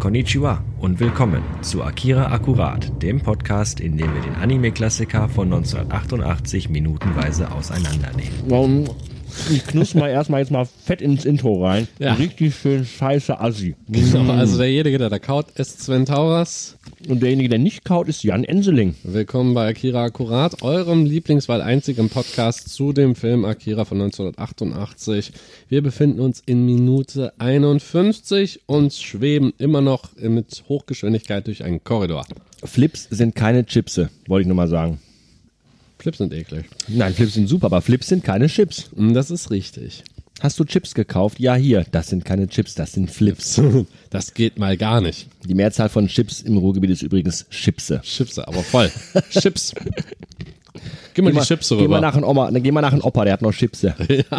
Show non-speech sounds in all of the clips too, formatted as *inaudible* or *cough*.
Konnichiwa und willkommen zu Akira Akkurat, dem Podcast, in dem wir den Anime-Klassiker von 1988 minutenweise auseinandernehmen. Warum? Ich knuss mal erstmal jetzt mal fett ins Intro rein. Ja. Richtig schön scheiße Assi. Genau, also derjenige, der da kaut, ist Sven Tauras. Und derjenige, der nicht kaut, ist Jan Enseling. Willkommen bei Akira Akkurat, eurem Lieblingswahl einzigen Podcast zu dem Film Akira von 1988. Wir befinden uns in Minute 51 und schweben immer noch mit Hochgeschwindigkeit durch einen Korridor. Flips sind keine Chipse, wollte ich nur mal sagen. Flips sind eklig. Nein, Flips sind super, aber Flips sind keine Chips. Mm, Das ist richtig. Hast du Chips gekauft? Ja, hier. Das sind keine Chips, das sind Flips. *laughs* Das geht mal gar nicht. Die Mehrzahl von Chips im Ruhrgebiet ist übrigens Chipse. Chipse, aber voll. *laughs* Chips. Gib mal die Chips geh mal rüber. nach einem Oma, geh mal nach einem Opa, der hat noch Chipse. *laughs*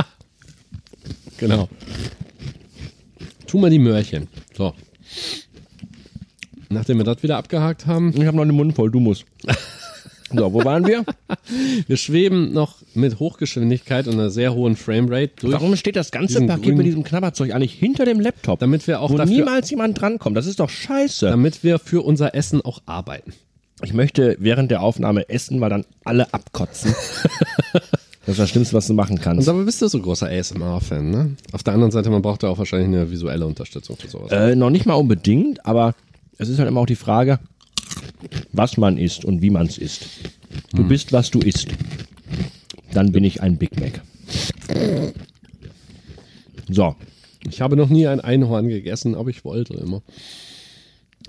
Genau. Tu mal die Möhrchen. So. Nachdem wir das wieder abgehakt haben, Ich habe noch den Mund voll, du musst. So, wo waren wir? *laughs* wir schweben noch mit Hochgeschwindigkeit und einer sehr hohen Framerate durch, Warum steht das ganze Paket mit diesem Knabberzeug eigentlich hinter dem Laptop? damit wir auch wo dafür, niemals jemand drankommt. Das ist doch scheiße. damit wir für unser Essen auch arbeiten. Ich möchte während der Aufnahme essen, weil dann alle abkotzen. *laughs* das ist das Schlimmste, was du machen Und kannst. dabei bist du so großer ASMR-Fan, ne? Auf der anderen Seite, man braucht ja auch wahrscheinlich eine visuelle Unterstützung für sowas. Äh, noch nicht mal unbedingt, aber es ist halt immer auch die Frage, was man isst und wie man es isst. Du bist, was du isst. Dann bin ich ein Big Mac. So, Ich habe noch nie ein Einhorn gegessen, aber ich wollte immer.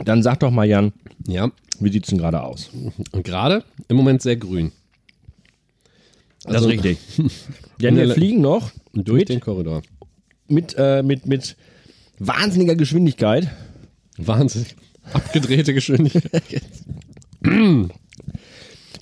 dann sag doch mal, Jan, Ja, wie sieht's denn gerade aus? und gerade im Moment sehr grün. Das ist richtig. *laughs* Denn wir fliegen noch Durch mit, den Korridor. mit, äh, mit, mit wahnsinniger Geschwindigkeit. Wahnsinnig. Abgedrehte Geschwindigkeit. *laughs*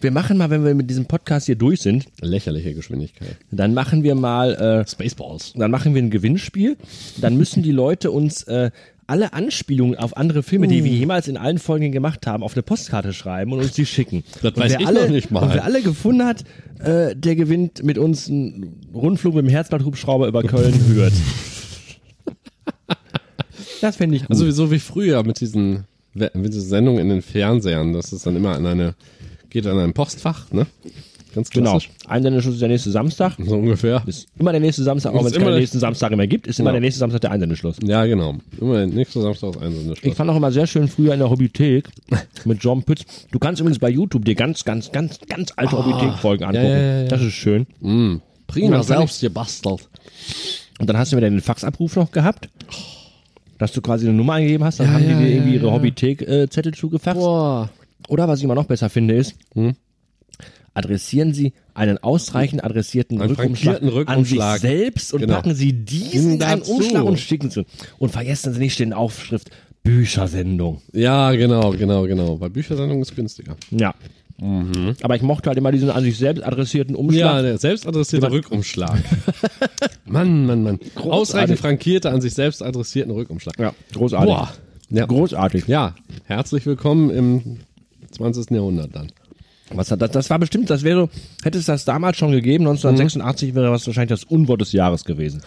Wir machen mal, wenn wir mit diesem Podcast hier durch sind, Lächerliche Geschwindigkeit. dann machen wir mal äh, Spaceballs. dann machen wir ein Gewinnspiel. Dann müssen die Leute uns äh, alle Anspielungen auf andere Filme, die Uh. wir jemals in allen Folgen gemacht haben, auf eine Postkarte schreiben und uns die schicken. Das und weiß ich alle, noch nicht mal. Und wer alle gefunden hat, äh, der gewinnt mit uns einen Rundflug mit dem Herzblatthubschrauber über Köln-Hürth. *laughs* das fände ich gut. Also so wie früher mit diesen, mit diesen Sendungen in den Fernsehern, das ist dann immer an eine, geht an ein Postfach, ne? Ganz genau. klassisch. Einsendeschluss ist der nächste Samstag. So ungefähr. Ist immer der nächste Samstag, auch wenn es keinen der- nächsten Samstag mehr gibt, ist immer Genau. der nächste Samstag der Einsendeschluss. Ja, genau. Immer nächster Samstag ist ein Ich fand auch immer sehr schön früher in der Hobbythek *laughs* mit John Pütz. Du kannst übrigens bei YouTube dir ganz, ganz, ganz, ganz alte Hobbythek-Folgen angucken. ja, ja, ja. Das ist schön. Prima, Man kann selbst gebastelt. Und dann hast du wieder den Faxabruf noch gehabt, dass du quasi eine Nummer eingegeben hast, dann Ja, haben die ja, dir ja, irgendwie ihre. Hobbythek-Zettel zugefaxt. Boah. Oder was ich immer noch besser finde ist, Hm? adressieren Sie einen ausreichend adressierten Einen Rückumschlag, Rückumschlag. an sich selbst und Genau. packen Sie diesen in einen. Umschlag und schicken Sie. Und vergessen Sie nicht den Aufschrift Büchersendung. Ja, genau, genau, genau. Bei Büchersendung ist günstiger. Ja. Aber ich mochte halt immer diesen an sich selbst adressierten Umschlag. Mhm. Ja, der selbstadressierte Jemand- Rückumschlag. *laughs* Mann, Mann, Mann. Großartig. Ausreichend frankierte, an sich selbst adressierten Rückumschlag. Ja, großartig. Boah. Ja. Großartig. ja, herzlich willkommen im 20. Jahrhundert dann. Was hat das, das war bestimmt, das wäre so, hätte es das damals schon gegeben, 1986 wäre das wahrscheinlich das Unwort des Jahres gewesen.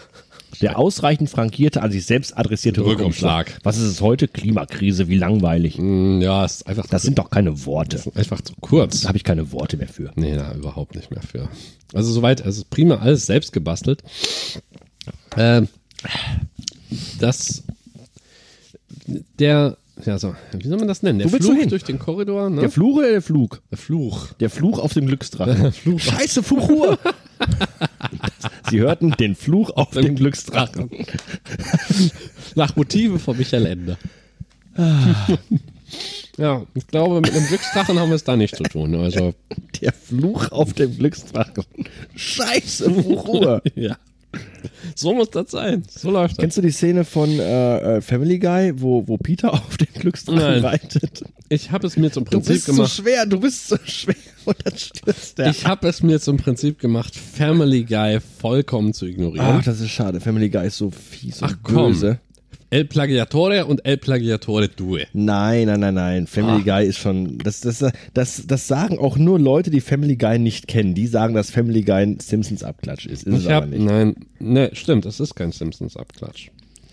Der ausreichend frankierte, an sich selbst adressierte Rückumschlag. Rückumschlag. Was ist es heute? Klimakrise, wie langweilig. Mm, Ja, ist einfach, Das sind doch keine Worte. einfach zu kurz. Da habe ich keine Worte mehr für. Nee, da überhaupt nicht mehr für. Also soweit, also prima alles selbst gebastelt. Ähm, das, der, ja so, wie soll man das nennen? Der Wo Fluch hin? durch den Korridor, ne? Der Fluch oder der Flug? Der Fluch. Der Fluch auf dem Glücksdrachen. *laughs* Scheiße, Fluchur! *laughs* Sie hörten den Fluch auf dem Glücksdrachen. *laughs* Nach Motive von Michael Ende. ja, ich glaube, mit einem Glücksdrachen haben wir es da nicht zu tun. Also, Der Fluch auf dem Glücksdrachen. Scheiße, Fluchur! *laughs* ja. So muss das sein. So läuft das. Kennst du die Szene von äh, äh, Family Guy, wo, wo Peter auf dem Glücksdrachen Nein. reitet? Ich habe es mir zum Du Prinzip bist so gemacht. schwer, du bist so *laughs* schwer und dann stürzt der. Ich habe es mir zum Prinzip gemacht, Family Guy vollkommen zu ignorieren. Ach, das ist schade. Family Guy ist so fies und Ach, komm. böse. El Plagiatore und El Plagiatore Due. Nein, nein, nein, nein. Family Ah. Guy ist schon. Das, das, das, das sagen auch nur Leute, die Family Guy nicht kennen. Die sagen, dass Family Guy ein Simpsons Abklatsch ist. Ist es Ich aber hab, nicht. nein, ne, stimmt, es ist kein Simpsons-Abklatsch.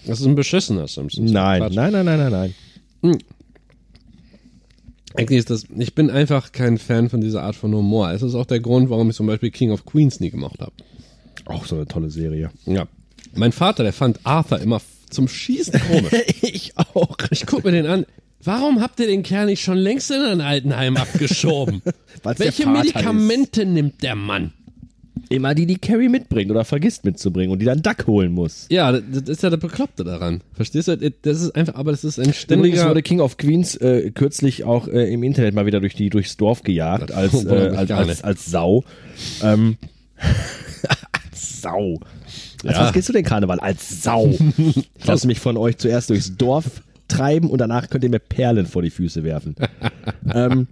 Das ist ein beschissener Simpsons. Nein, nein, nein, nein, nein, nein. Eigentlich ist das, ich bin einfach kein Fan von dieser Art von Humor. Es ist auch der Grund, warum ich zum Beispiel King of Queens nie gemacht habe. Auch so eine tolle Serie. Ja. Mein Vater, der fand Arthur immer zum Schießen komisch. *laughs* ich auch. Ich guck mir den an. Warum habt ihr den Kerl nicht schon längst in ein Altenheim abgeschoben? *laughs* Welche Medikamente nimmt der Mann? Immer die, die Carrie mitbringt oder vergisst mitzubringen und die dann Duck holen muss. Ja, das ist ja der Bekloppte daran. Verstehst du? Das ist einfach, aber das ist ein Übrigens ständiger. wurde King of Queens äh, kürzlich auch äh, im Internet mal wieder durch die, durchs Dorf gejagt, als, *laughs* äh, als, als, als Sau. Ähm, *laughs* als Sau. Als Ja. was gehst du denn Karneval? Als Sau. *laughs* Ich lasse mich von euch zuerst durchs Dorf treiben und danach könnt ihr mir Perlen vor die Füße werfen. *laughs* ähm,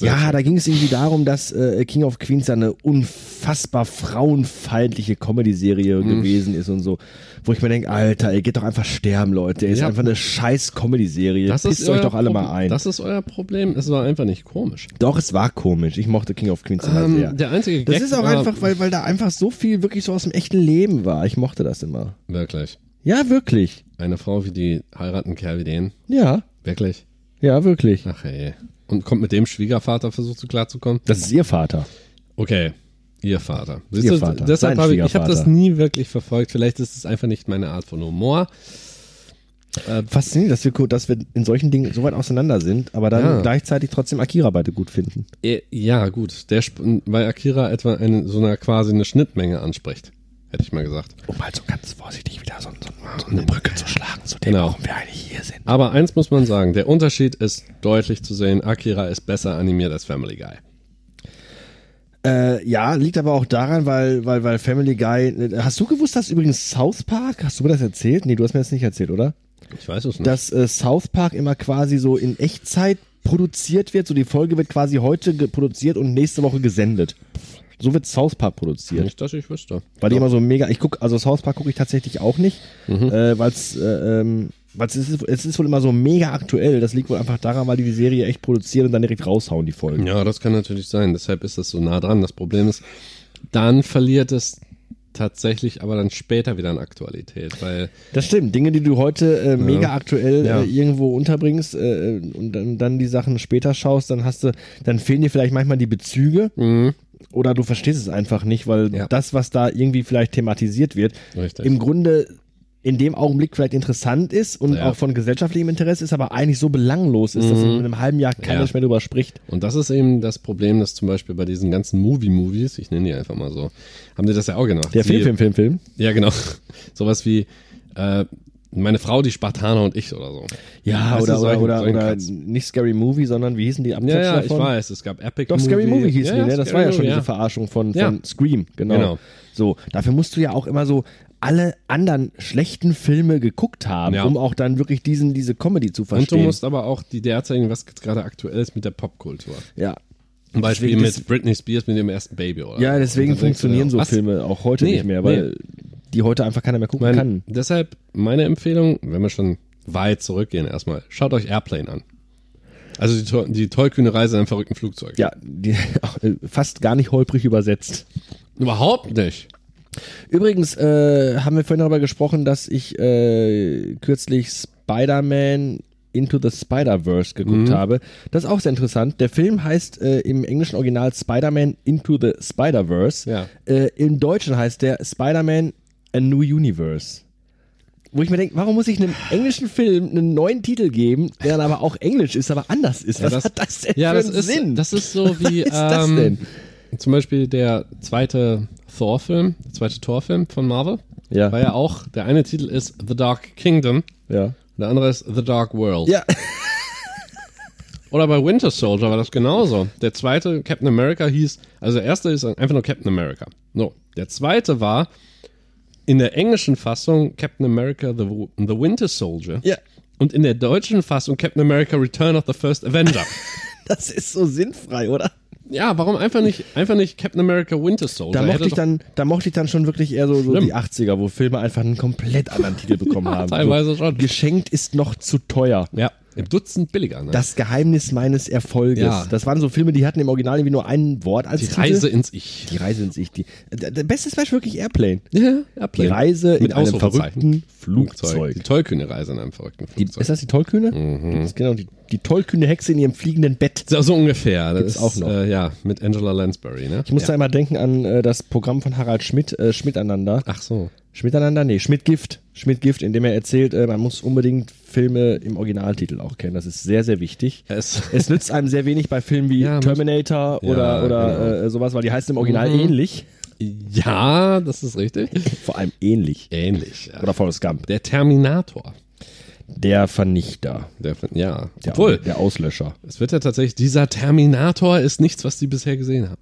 ja, da ging es irgendwie darum, dass äh, King of Queens eine unfassbar frauenfeindliche Comedy-Serie Mhm. gewesen ist und so. Wo ich mir denke, Alter, ihr geht doch einfach sterben, Leute. Ist Ja. einfach eine scheiß Comedy-Serie. das Pisst ist euch doch alle Pro- mal ein. Das ist euer Problem. Es war einfach nicht komisch. Doch, es war komisch. Ich mochte King of Queens immer Ähm, sehr. der einzige Das Gag ist auch einfach, weil, weil da einfach so viel wirklich so aus dem echten Leben war. Ich mochte das immer. Wirklich. Ja, wirklich. Eine Frau wie die heiraten einen Kerl wie den. Ja, Wirklich. ja, wirklich. Ach ey. Und kommt mit dem Schwiegervater versucht so klarzukommen? Das ist ihr Vater. Okay. Ihr Vater. Siehst Ihr du, Vater. Deshalb habe ich, ich habe das nie wirklich verfolgt. Vielleicht ist es einfach nicht meine Art von Humor. Faszinierend, dass wir, dass wir in solchen Dingen so weit auseinander sind, aber dann Ja. gleichzeitig trotzdem Akira beide gut finden. Äh, Ja, gut. Der, weil Akira etwa eine, so eine quasi eine Schnittmenge anspricht. Hätte ich mal gesagt. Um mal so ganz vorsichtig wieder so, so, so eine Brücke zu schlagen, zu dem, Genau. warum wir eigentlich hier sind. Aber eins muss man sagen, der Unterschied ist deutlich zu sehen. Akira ist besser animiert als Family Guy. Äh, ja, liegt aber auch daran, weil, weil, weil Family Guy. Hast du gewusst, dass übrigens South Park, hast du mir das erzählt? Nee, du hast mir das nicht erzählt, oder? Ich weiß es nicht. dass äh, South Park immer quasi so in Echtzeit produziert wird. So die Folge wird quasi heute produziert und nächste Woche gesendet. So wird South Park produziert. nicht, dass ich wüsste. Weil die immer so mega. Ich guck, also South Park gucke ich tatsächlich auch nicht, Mhm. äh, weil es äh, ähm, es, ist, es ist wohl immer so mega aktuell. Das liegt wohl einfach daran, weil die die Serie echt produzieren und dann direkt raushauen, die Folgen. Ja, das kann natürlich sein. Deshalb ist das so nah dran. Das Problem ist, dann verliert es tatsächlich aber dann später wieder an Aktualität, weil Das stimmt. Dinge, die du heute äh, mega aktuell Ja. äh, irgendwo unterbringst äh, und dann, dann die Sachen später schaust, dann hast du, dann fehlen dir vielleicht manchmal die Bezüge. Oder du verstehst es einfach nicht, weil Mhm. Ja. das, was da irgendwie vielleicht thematisiert wird, Richtig. im Grunde in dem Augenblick vielleicht interessant ist und Ja. auch von gesellschaftlichem Interesse ist, aber eigentlich so belanglos ist, dass in einem halben Jahr keiner Mhm. Ja. mehr drüber spricht. Und das ist eben das Problem, dass zum Beispiel bei diesen ganzen Movie-Movies, ich nenne die einfach mal so, haben die das ja auch gemacht. Der Film, Film, Film, Film. Ja, genau. *laughs* Sowas wie äh, meine Frau, die Spartaner und ich oder so. Ja, oder, oder, oder, oder nicht Scary Movie, sondern wie hießen die Ja, Abkürzungen ja, ich davon? weiß. Es gab Epic Doch, Movie. Scary Movie hießen ja, die, ne? Das Scary war ja schon Movie, diese Verarschung von, von Ja. Scream, genau. Genau. So, dafür musst du ja auch immer so alle anderen schlechten Filme geguckt haben, Ja. um auch dann wirklich diesen, diese Comedy zu Und verstehen. du musst aber auch die derzeigen, was jetzt gerade aktuell ist mit der Popkultur. ja. Zum Beispiel mit Britney Spears mit dem ersten Baby oder ja, deswegen Und funktionieren so was? Filme auch heute Nee, nicht mehr, weil die heute einfach keiner mehr gucken Mein, kann. deshalb meine Empfehlung, wenn wir schon weit zurückgehen erstmal, schaut euch Airplane an. Also die, die tollkühne Reise in einem verrückten Flugzeug. Ja, die, *laughs* fast gar nicht holprig übersetzt. Überhaupt nicht. Übrigens äh, haben wir vorhin darüber gesprochen, dass ich äh, kürzlich Spider-Man Into the Spider-Verse geguckt habe. Das ist auch sehr interessant. Der Film heißt äh, im englischen Original Spider-Man Into the Spider-Verse. Ja. Äh, Im Deutschen heißt der Spider-Man A New Universe. Wo ich mir denke, warum muss ich einem englischen Film einen neuen Titel geben, der dann aber auch englisch ist, aber anders ist? Was das- hat das denn Ja, für das einen ist, Sinn? das ist so *laughs* wie Was ist das ähm, denn? zum Beispiel der zweite Thor-Film, der zweite Thor-Film von Marvel. Ja. War ja auch, der eine Titel ist The Dark Kingdom, ja. der andere ist The Dark World. Ja. *laughs* Oder bei Winter Soldier war das genauso. Der zweite Captain America hieß, also der erste ist einfach nur Captain America. No, der zweite war in der englischen Fassung Captain America The, the Winter Soldier. Ja. Und in der deutschen Fassung Captain America Return of the First Avenger. *laughs* Das ist so sinnfrei, oder? ja, warum einfach nicht, einfach nicht Captain America Winter Soldier? Da mochte, ich dann, da mochte ich dann schon wirklich eher so, so die 80er, wo Filme einfach einen komplett anderen Titel bekommen *laughs* haben. teilweise so, schon. Geschenkt ist noch zu teuer. Ja. Im Dutzend billiger, ne? Das Geheimnis meines Erfolges. Ja. Das waren so Filme, die hatten im Original irgendwie nur ein Wort als die Titel. Reise ins Ich. Die Reise ins Ich. Die, der, der beste ist wirklich Airplane. Ja, Die Reise in Mit einem Ausrufezeichen. verrückten Flugzeug. Die tollkühne Reise in einem verrückten Die, Flugzeug. ist das die Tollkühne? Mhm. Das ist genau, die, die tollkühne Hexe in ihrem fliegenden Bett. so, so ungefähr. Das Gibt's ist, auch noch. Äh, ja, mit Angela Lansbury, ne? Ich muss ja. da immer denken an äh, das Programm von Harald Schmidt, äh, Schmiteinander. Ach so. Schmiteinander? Nee, Schmidt-Gift. Schmidt-Gift, in dem er erzählt, äh, man muss unbedingt Filme im Originaltitel auch kennen. Das ist sehr, sehr wichtig. Es, *laughs* Es nützt einem sehr wenig bei Filmen wie Ja, Terminator Ja, oder, oder genau. äh, sowas, weil die heißen im Original Mhm. ähnlich. ja, das ist richtig. *laughs* Vor allem ähnlich. Ähnlich. Ja. Oder Forrest Gump. Der Terminator. Der Vernichter. Der, ja, Der, obwohl, der Auslöscher. es wird ja tatsächlich, dieser Terminator ist nichts, was die bisher gesehen haben.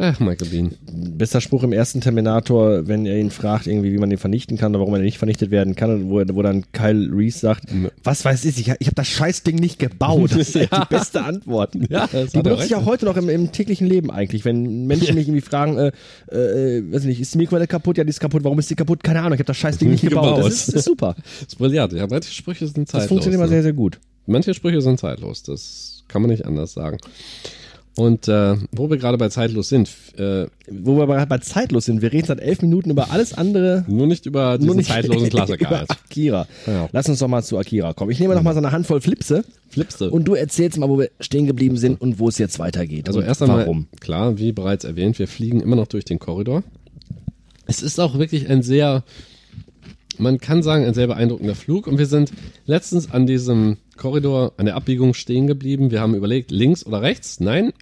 Ach, Michael Bean. Bester Spruch im ersten Terminator, wenn er ihn fragt, irgendwie, wie man den vernichten kann oder warum er nicht vernichtet werden kann, und wo, wo dann Kyle Reese sagt, was weiß ich, ich, ich habe das Scheißding nicht gebaut. Das ist *laughs* halt Ja. die beste Antwort. *laughs* Ja, das die benutze ich auch heute noch im, im täglichen Leben eigentlich, wenn Menschen mich irgendwie fragen, äh, äh, weiß nicht, ist die Mikrowelle kaputt? Ja, die ist kaputt. Warum ist die kaputt? Keine Ahnung, ich habe das Scheißding nicht *laughs* gebaut. Gebaut. Das ist, ist super. Das ist brillant. Ja, manche Sprüche sind Das zeitlos. funktioniert immer ne? sehr, sehr gut. Manche Sprüche sind zeitlos. Das kann man nicht anders sagen. Und äh, wo wir gerade bei zeitlos sind, äh, Wo wir aber bei zeitlos sind, wir reden seit elf Minuten über alles andere nur nicht über diesen nur nicht zeitlosen *laughs* Klassiker. über. Akira. Ja. Lass uns doch mal zu Akira kommen. Ich nehme noch mal so eine Handvoll Flipse Flipste. und du erzählst mal, wo wir stehen geblieben sind und wo es jetzt weitergeht. Also erst einmal, warum. klar, wie bereits erwähnt, wir fliegen immer noch durch den Korridor. Es ist auch wirklich ein sehr, man kann sagen, ein sehr beeindruckender Flug. Und wir sind letztens an diesem Korridor, an der Abbiegung stehen geblieben. Wir haben überlegt, links oder rechts. Nein,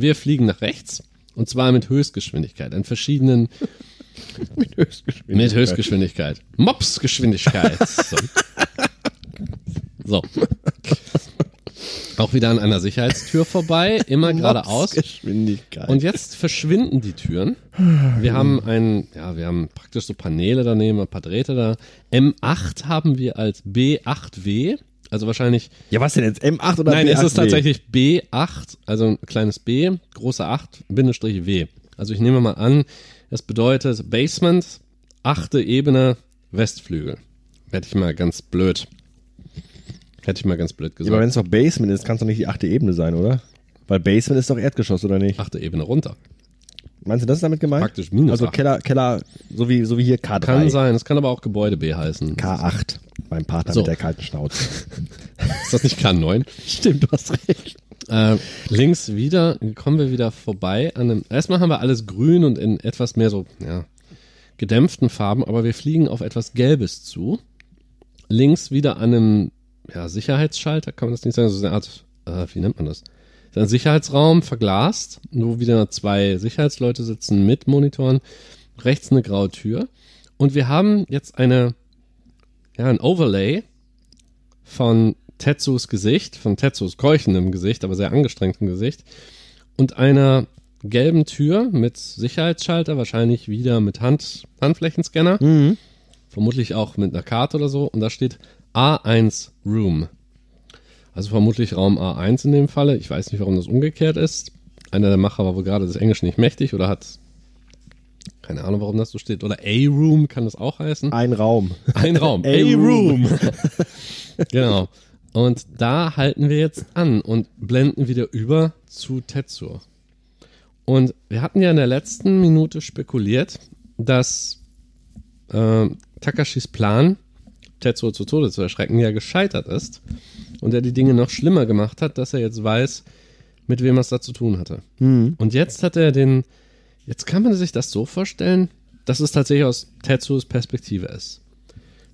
wir fliegen nach rechts. Und zwar mit Höchstgeschwindigkeit, an verschiedenen *laughs* Mit Höchstgeschwindigkeit. Mit Höchstgeschwindigkeit. Mopsgeschwindigkeit. So. so. Auch wieder an einer Sicherheitstür vorbei, immer geradeaus. Geschwindigkeit. Und jetzt verschwinden die Türen. Wir haben ein, ja, wir haben praktisch so Paneele daneben, ein paar Drähte da. M8 haben wir als B8W. Also wahrscheinlich, ja, was denn jetzt? M8 oder nein, es B8W? ist tatsächlich B8, also ein kleines B, große 8, Bindestrich W. Also ich nehme mal an, das bedeutet Basement, achte Ebene, Westflügel. Hätte ich mal ganz blöd. Hätte ich mal ganz blöd Ja, aber gesagt. wenn es doch Basement ist, kann es doch nicht die achte Ebene sein, oder? Weil Basement ist doch Erdgeschoss, oder nicht? achte Ebene runter. Meinst du, das ist damit gemeint? Praktisch minus Also acht. Keller, Keller, so wie, so wie hier K3. Kann sein, es kann aber auch Gebäude B heißen. K8. Beim Partner So. mit der kalten Schnauze. *laughs* Ist das nicht K9? Stimmt, du hast recht. Äh, links wieder, kommen wir wieder vorbei an einem. Erstmal haben wir alles grün und in etwas mehr so, ja, gedämpften Farben, aber wir fliegen auf etwas Gelbes zu. Links wieder an einem, ja, Sicherheitsschalter, kann man das nicht sagen, so eine Art, äh, wie nennt man das? Ist ein Sicherheitsraum, verglast, wo wieder zwei Sicherheitsleute sitzen mit Monitoren, rechts eine graue Tür. Und wir haben jetzt eine, ja, ein Overlay von Tetsus Gesicht, von Tetsus keuchendem Gesicht, aber sehr angestrengtem Gesicht. Und einer gelben Tür mit Sicherheitsschalter, wahrscheinlich wieder mit Hand, Handflächenscanner, vermutlich auch mit einer Karte oder so. Und da steht A1 Room. Also vermutlich Raum A1 in dem Falle. Ich weiß nicht, warum das umgekehrt ist. Einer der Macher war wohl gerade des Englischen nicht mächtig oder hat keine Ahnung, warum das so steht. Oder A-Room kann das auch heißen. Ein Raum. Ein Raum. *laughs* A-Room. *laughs* genau. Und da halten wir jetzt an und blenden wieder über zu Tetsuo. Und wir hatten ja in der letzten Minute spekuliert, dass äh, Takashis Plan, Tetsuo zu Tode zu erschrecken, ja gescheitert ist. Und er die Dinge noch schlimmer gemacht hat, dass er jetzt weiß, mit wem er es da zu tun hatte. Und jetzt hat er den, jetzt kann man sich das so vorstellen, dass es tatsächlich aus Tetsuos Perspektive ist.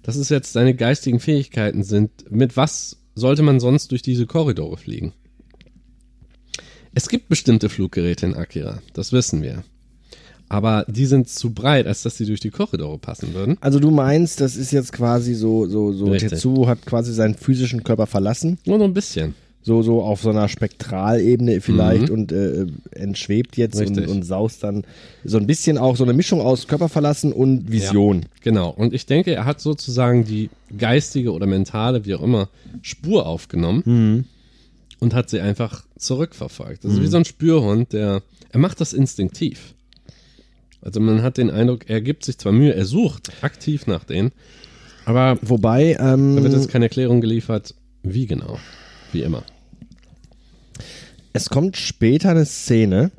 Dass es jetzt seine geistigen Fähigkeiten sind. Mit was sollte man sonst durch diese Korridore fliegen? Es gibt bestimmte Fluggeräte in Akira, das wissen wir. Aber die sind zu breit, als dass sie durch die Korridore passen würden. Also du meinst, das ist jetzt quasi so, so, so, Richtig. Hat quasi seinen physischen Körper verlassen, Nur so ein bisschen. so, so auf so einer Spektralebene vielleicht und äh, entschwebt jetzt und, Mhm. Richtig. und saust dann so ein bisschen auch so eine Mischung aus Körper verlassen und Vision. Genau. Und ich denke, er hat sozusagen die geistige oder mentale, wie auch immer, Spur aufgenommen und hat sie einfach zurückverfolgt. Das ist wie so ein Spürhund, der, er macht das instinktiv. Also man hat den Eindruck, er gibt sich zwar Mühe, er sucht aktiv nach denen, aber Wobei, ähm, da wird jetzt keine Erklärung geliefert, Wie genau? Wie immer. Es kommt später eine Szene,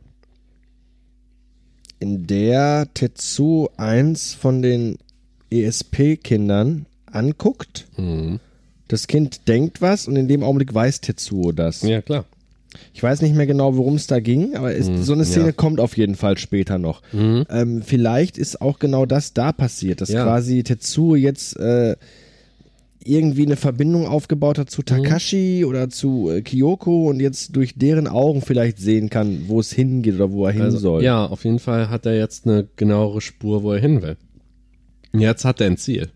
in der Tetsu eins von den ESP-Kindern anguckt. Mhm. Das Kind denkt was und in dem Augenblick weiß Tetsuo das. Ja, klar. Ich weiß nicht mehr genau, worum es da ging, aber es, so eine Szene ja. kommt auf jeden Fall später noch. Ähm, vielleicht ist auch genau das da passiert, dass Ja. quasi Tetsuo jetzt äh, irgendwie eine Verbindung aufgebaut hat zu Takashi oder zu äh, Kyoko und jetzt durch deren Augen vielleicht sehen kann, wo es hingeht oder wo er hin Also, soll. Ja, auf jeden Fall hat er jetzt eine genauere Spur, wo er hin will. Jetzt hat er ein Ziel.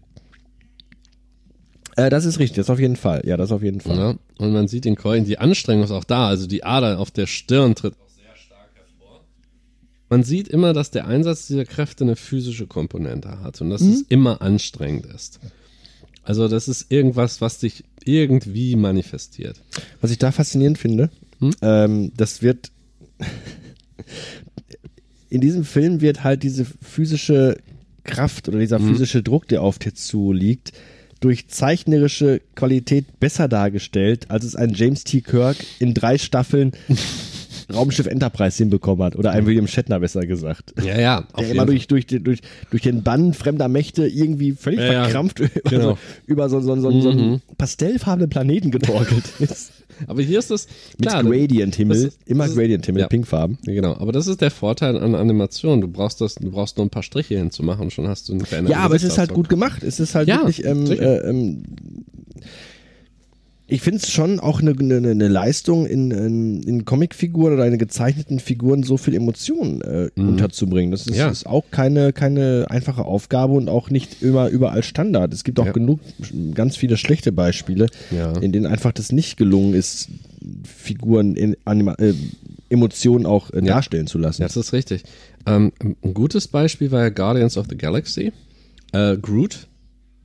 Äh, das ist richtig, das auf jeden Fall. Ja, das auf jeden Fall. Ja? Und man sieht in Coin, die Anstrengung ist auch da. Also die Ader auf der Stirn tritt auch sehr stark hervor. Man sieht immer, dass der Einsatz dieser Kräfte eine physische Komponente hat und dass es immer anstrengend ist. Also das ist irgendwas, was sich irgendwie manifestiert. Was ich da faszinierend finde, ähm, das wird *laughs* in diesem Film wird halt diese physische Kraft oder dieser physische Druck, der auf Tetsuo liegt, durch zeichnerische Qualität besser dargestellt, als es ein James T. Kirk in drei Staffeln Raumschiff Enterprise hinbekommen hat. Oder ein William Shatner besser gesagt. Ja, ja. *laughs* Der immer durch, durch, den- durch, durch den Bann fremder Mächte irgendwie völlig Ja, ja, verkrampft *laughs* über, genau. so, über so, so, so, so einen pastellfarbenen Planeten getorkelt *laughs* ist. Aber hier ist Mit klar, Gradient-Himmel, das ist- immer das ist- Gradient-Himmel, ja. Pinkfarben. Ja, genau, aber das ist der Vorteil an Animation. Du brauchst das, du brauchst nur ein paar Striche hinzumachen, schon hast du einen veränderten Ja, aber es ist halt gut gemacht. Es ist halt Ja, wirklich, ähm, äh, ähm, ich finde es schon auch eine, eine, eine Leistung, in, in, in Comicfiguren oder in gezeichneten Figuren so viel Emotionen äh, unterzubringen. Das ist, Mhm. Ja. ist auch keine, keine einfache Aufgabe und auch nicht immer überall Standard. Es gibt auch Ja. genug, ganz viele schlechte Beispiele, Ja. in denen einfach das nicht gelungen ist, Figuren in Anima äh, Emotionen auch äh, darstellen zu lassen. Ja, das ist richtig. Ähm, ein gutes Beispiel war ja Guardians of the Galaxy. Äh, Groot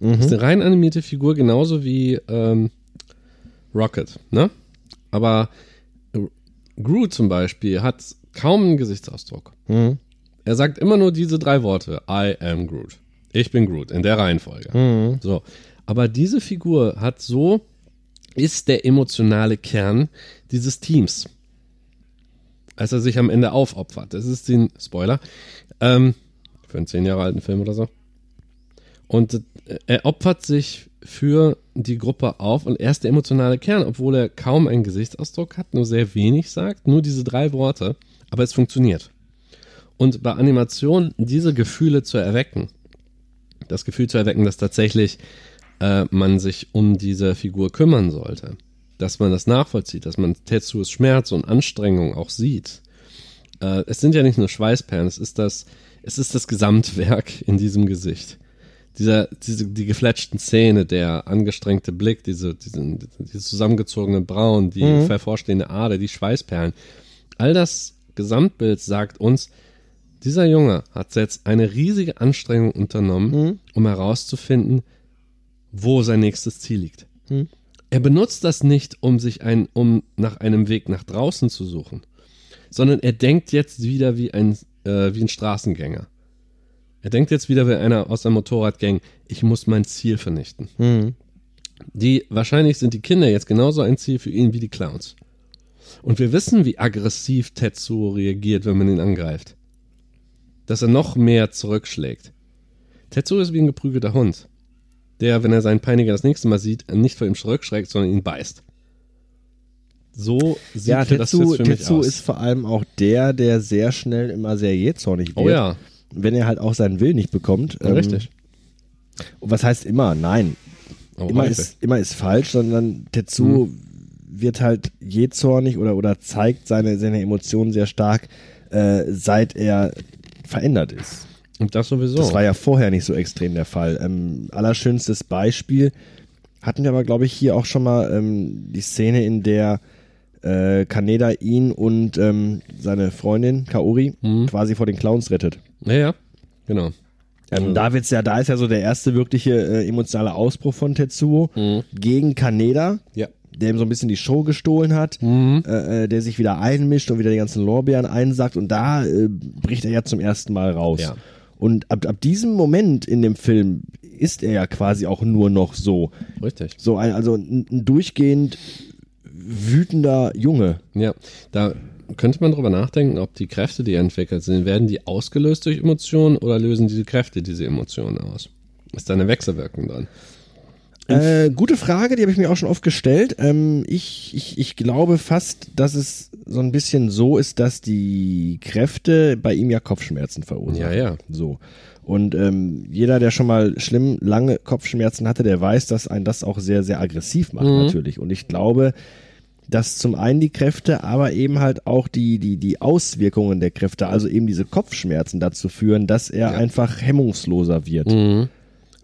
ist eine rein animierte Figur, genauso wie ähm, Rocket, ne? Aber Groot zum Beispiel hat kaum einen Gesichtsausdruck. Er sagt immer nur diese drei Worte. I am Groot. Ich bin Groot, in der Reihenfolge. So. Aber diese Figur hat so, ist der emotionale Kern dieses Teams als er sich am Ende aufopfert. Das ist den Spoiler. Ähm, für einen zehn Jahre alten Film oder so. Und er opfert sich für die Gruppe auf und er ist der emotionale Kern, obwohl er kaum einen Gesichtsausdruck hat, nur sehr wenig sagt, nur diese drei Worte, aber es funktioniert. Und bei Animation diese Gefühle zu erwecken, das Gefühl zu erwecken, dass tatsächlich äh, man sich um diese Figur kümmern sollte, dass man das nachvollzieht, dass man Tetsuos Schmerz und Anstrengung auch sieht. Äh, es sind ja nicht nur Schweißperlen, es ist das, es ist das Gesamtwerk in diesem Gesicht. Dieser, diese, die gefletschten Zähne, der angestrengte Blick, diese, diese, diese zusammengezogenen Brauen, die hervorstehende Ader, die Schweißperlen. All das Gesamtbild sagt uns, dieser Junge hat jetzt eine riesige Anstrengung unternommen, um herauszufinden, wo sein nächstes Ziel liegt. Er benutzt das nicht, um sich ein, um nach einem Weg nach draußen zu suchen, sondern er denkt jetzt wieder wie ein, äh, wie ein Straßengänger. Er denkt jetzt wieder wie einer aus einem Motorradgang, ich muss mein Ziel vernichten. Die, wahrscheinlich sind die Kinder jetzt genauso ein Ziel für ihn wie die Clowns. Und wir wissen, wie aggressiv Tetsuo reagiert, wenn man ihn angreift. Dass er noch mehr zurückschlägt. Tetsuo ist wie ein geprügelter Hund, der, wenn er seinen Peiniger das nächste Mal sieht, nicht vor ihm zurückschreckt, sondern ihn beißt. So sieht Ja, für das Tetsu, jetzt für mich Tetsu aus. ist vor allem auch der, der sehr schnell immer sehr jähzornig wird. oh ja, Wenn er halt auch seinen Willen nicht bekommt. Ähm, richtig. Und was heißt immer? Nein. Oh, immer, ist, immer ist falsch, sondern Tetsu wird halt jähzornig oder, oder zeigt seine, seine Emotionen sehr stark, äh, seit er verändert ist. Und das sowieso. Das war ja vorher nicht so extrem der Fall. Ähm, allerschönstes Beispiel hatten wir aber, glaube ich, hier auch schon mal ähm, die Szene, in der äh, Kaneda ihn und ähm, seine Freundin Kaori quasi vor den Clowns rettet. Ja, genau. Ähm, Da wird's ja, da ist ja so der erste wirkliche äh, emotionale Ausbruch von Tetsuo gegen Kaneda, Ja. der ihm so ein bisschen die Show gestohlen hat, äh, äh, der sich wieder einmischt und wieder die ganzen Lorbeeren einsackt und da äh, bricht er ja zum ersten Mal raus. Ja. Und ab, ab diesem Moment in dem Film ist er ja quasi auch nur noch so. Richtig. So ein, also ein, ein durchgehend wütender Junge. Ja, da könnte man drüber nachdenken, ob die Kräfte, die entwickelt sind, werden die ausgelöst durch Emotionen oder lösen diese Kräfte diese Emotionen aus? Ist da eine Wechselwirkung dran? Äh, gute Frage, die habe ich mir auch schon oft gestellt. Ähm, ich, ich, ich glaube fast, dass es so ein bisschen so ist, dass die Kräfte bei ihm ja Kopfschmerzen verursachen. Ja, ja. So. Und ähm, jeder, der schon mal schlimm lange Kopfschmerzen hatte, der weiß, dass ein das auch sehr, sehr aggressiv macht Mhm. natürlich. Und ich glaube, dass zum einen die Kräfte, aber eben halt auch die, die, die Auswirkungen der Kräfte, also eben diese Kopfschmerzen dazu führen, dass er einfach hemmungsloser wird. Mhm.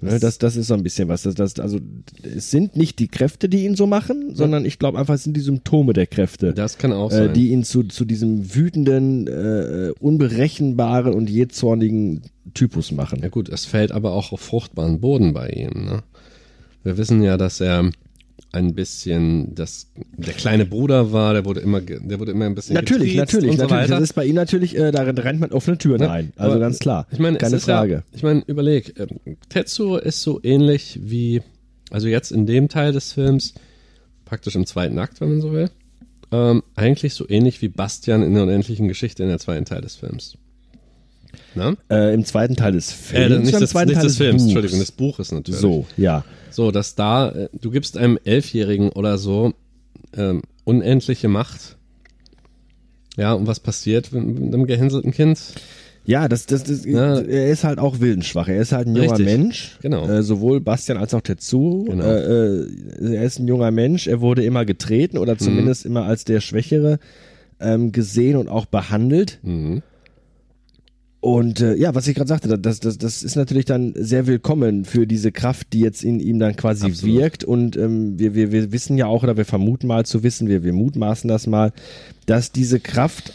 Ne, das, das ist so ein bisschen was. Das, das, also es sind nicht die Kräfte, die ihn so machen, sondern ich glaube einfach, es sind die Symptome der Kräfte, Das kann auch äh, sein. die ihn zu, zu diesem wütenden, äh, unberechenbaren und jähzornigen Typus machen. Ja gut, es fällt aber auch auf fruchtbaren Boden bei ihm. Ne? Wir wissen ja, dass er ein bisschen das der kleine Bruder war, der wurde immer der wurde immer ein bisschen Natürlich, natürlich, so natürlich. Das ist bei ihm natürlich, äh, da rennt man offene Türen Ja, ein. Also ganz klar. Ich meine, keine es ist Frage. Ja, ich meine, überleg, ähm, Tetsuo ist so ähnlich wie, also jetzt in dem Teil des Films, praktisch im zweiten Akt, wenn man so will, ähm, eigentlich so ähnlich wie Bastian in der unendlichen Geschichte in der zweiten Teil des Films. Na? Äh, Im zweiten Teil des Äh, Films. nicht oder im des, zweiten nicht Teil des Films, Buchs? Entschuldigung, des Buches natürlich. So, ja. So, dass da, äh, du gibst einem Elfjährigen oder so ähm, unendliche Macht. Ja, und was passiert mit einem gehänselten Kind? Ja, das, das, das, Ja. er ist halt auch willensschwach. Er ist halt ein junger Richtig. Mensch. Genau. Äh, sowohl Bastian als auch Tetsu. Genau. Äh, äh, er ist ein junger Mensch. Er wurde immer getreten oder zumindest immer als der Schwächere ähm, gesehen und auch behandelt. Mhm. Und äh, ja, was ich gerade sagte, das, das, das ist natürlich dann sehr willkommen für diese Kraft, die jetzt in ihm dann quasi Absolut. wirkt. Und ähm, wir, wir, wir wissen ja auch, oder wir vermuten mal zu wissen, wir, wir mutmaßen das mal, dass diese Kraft,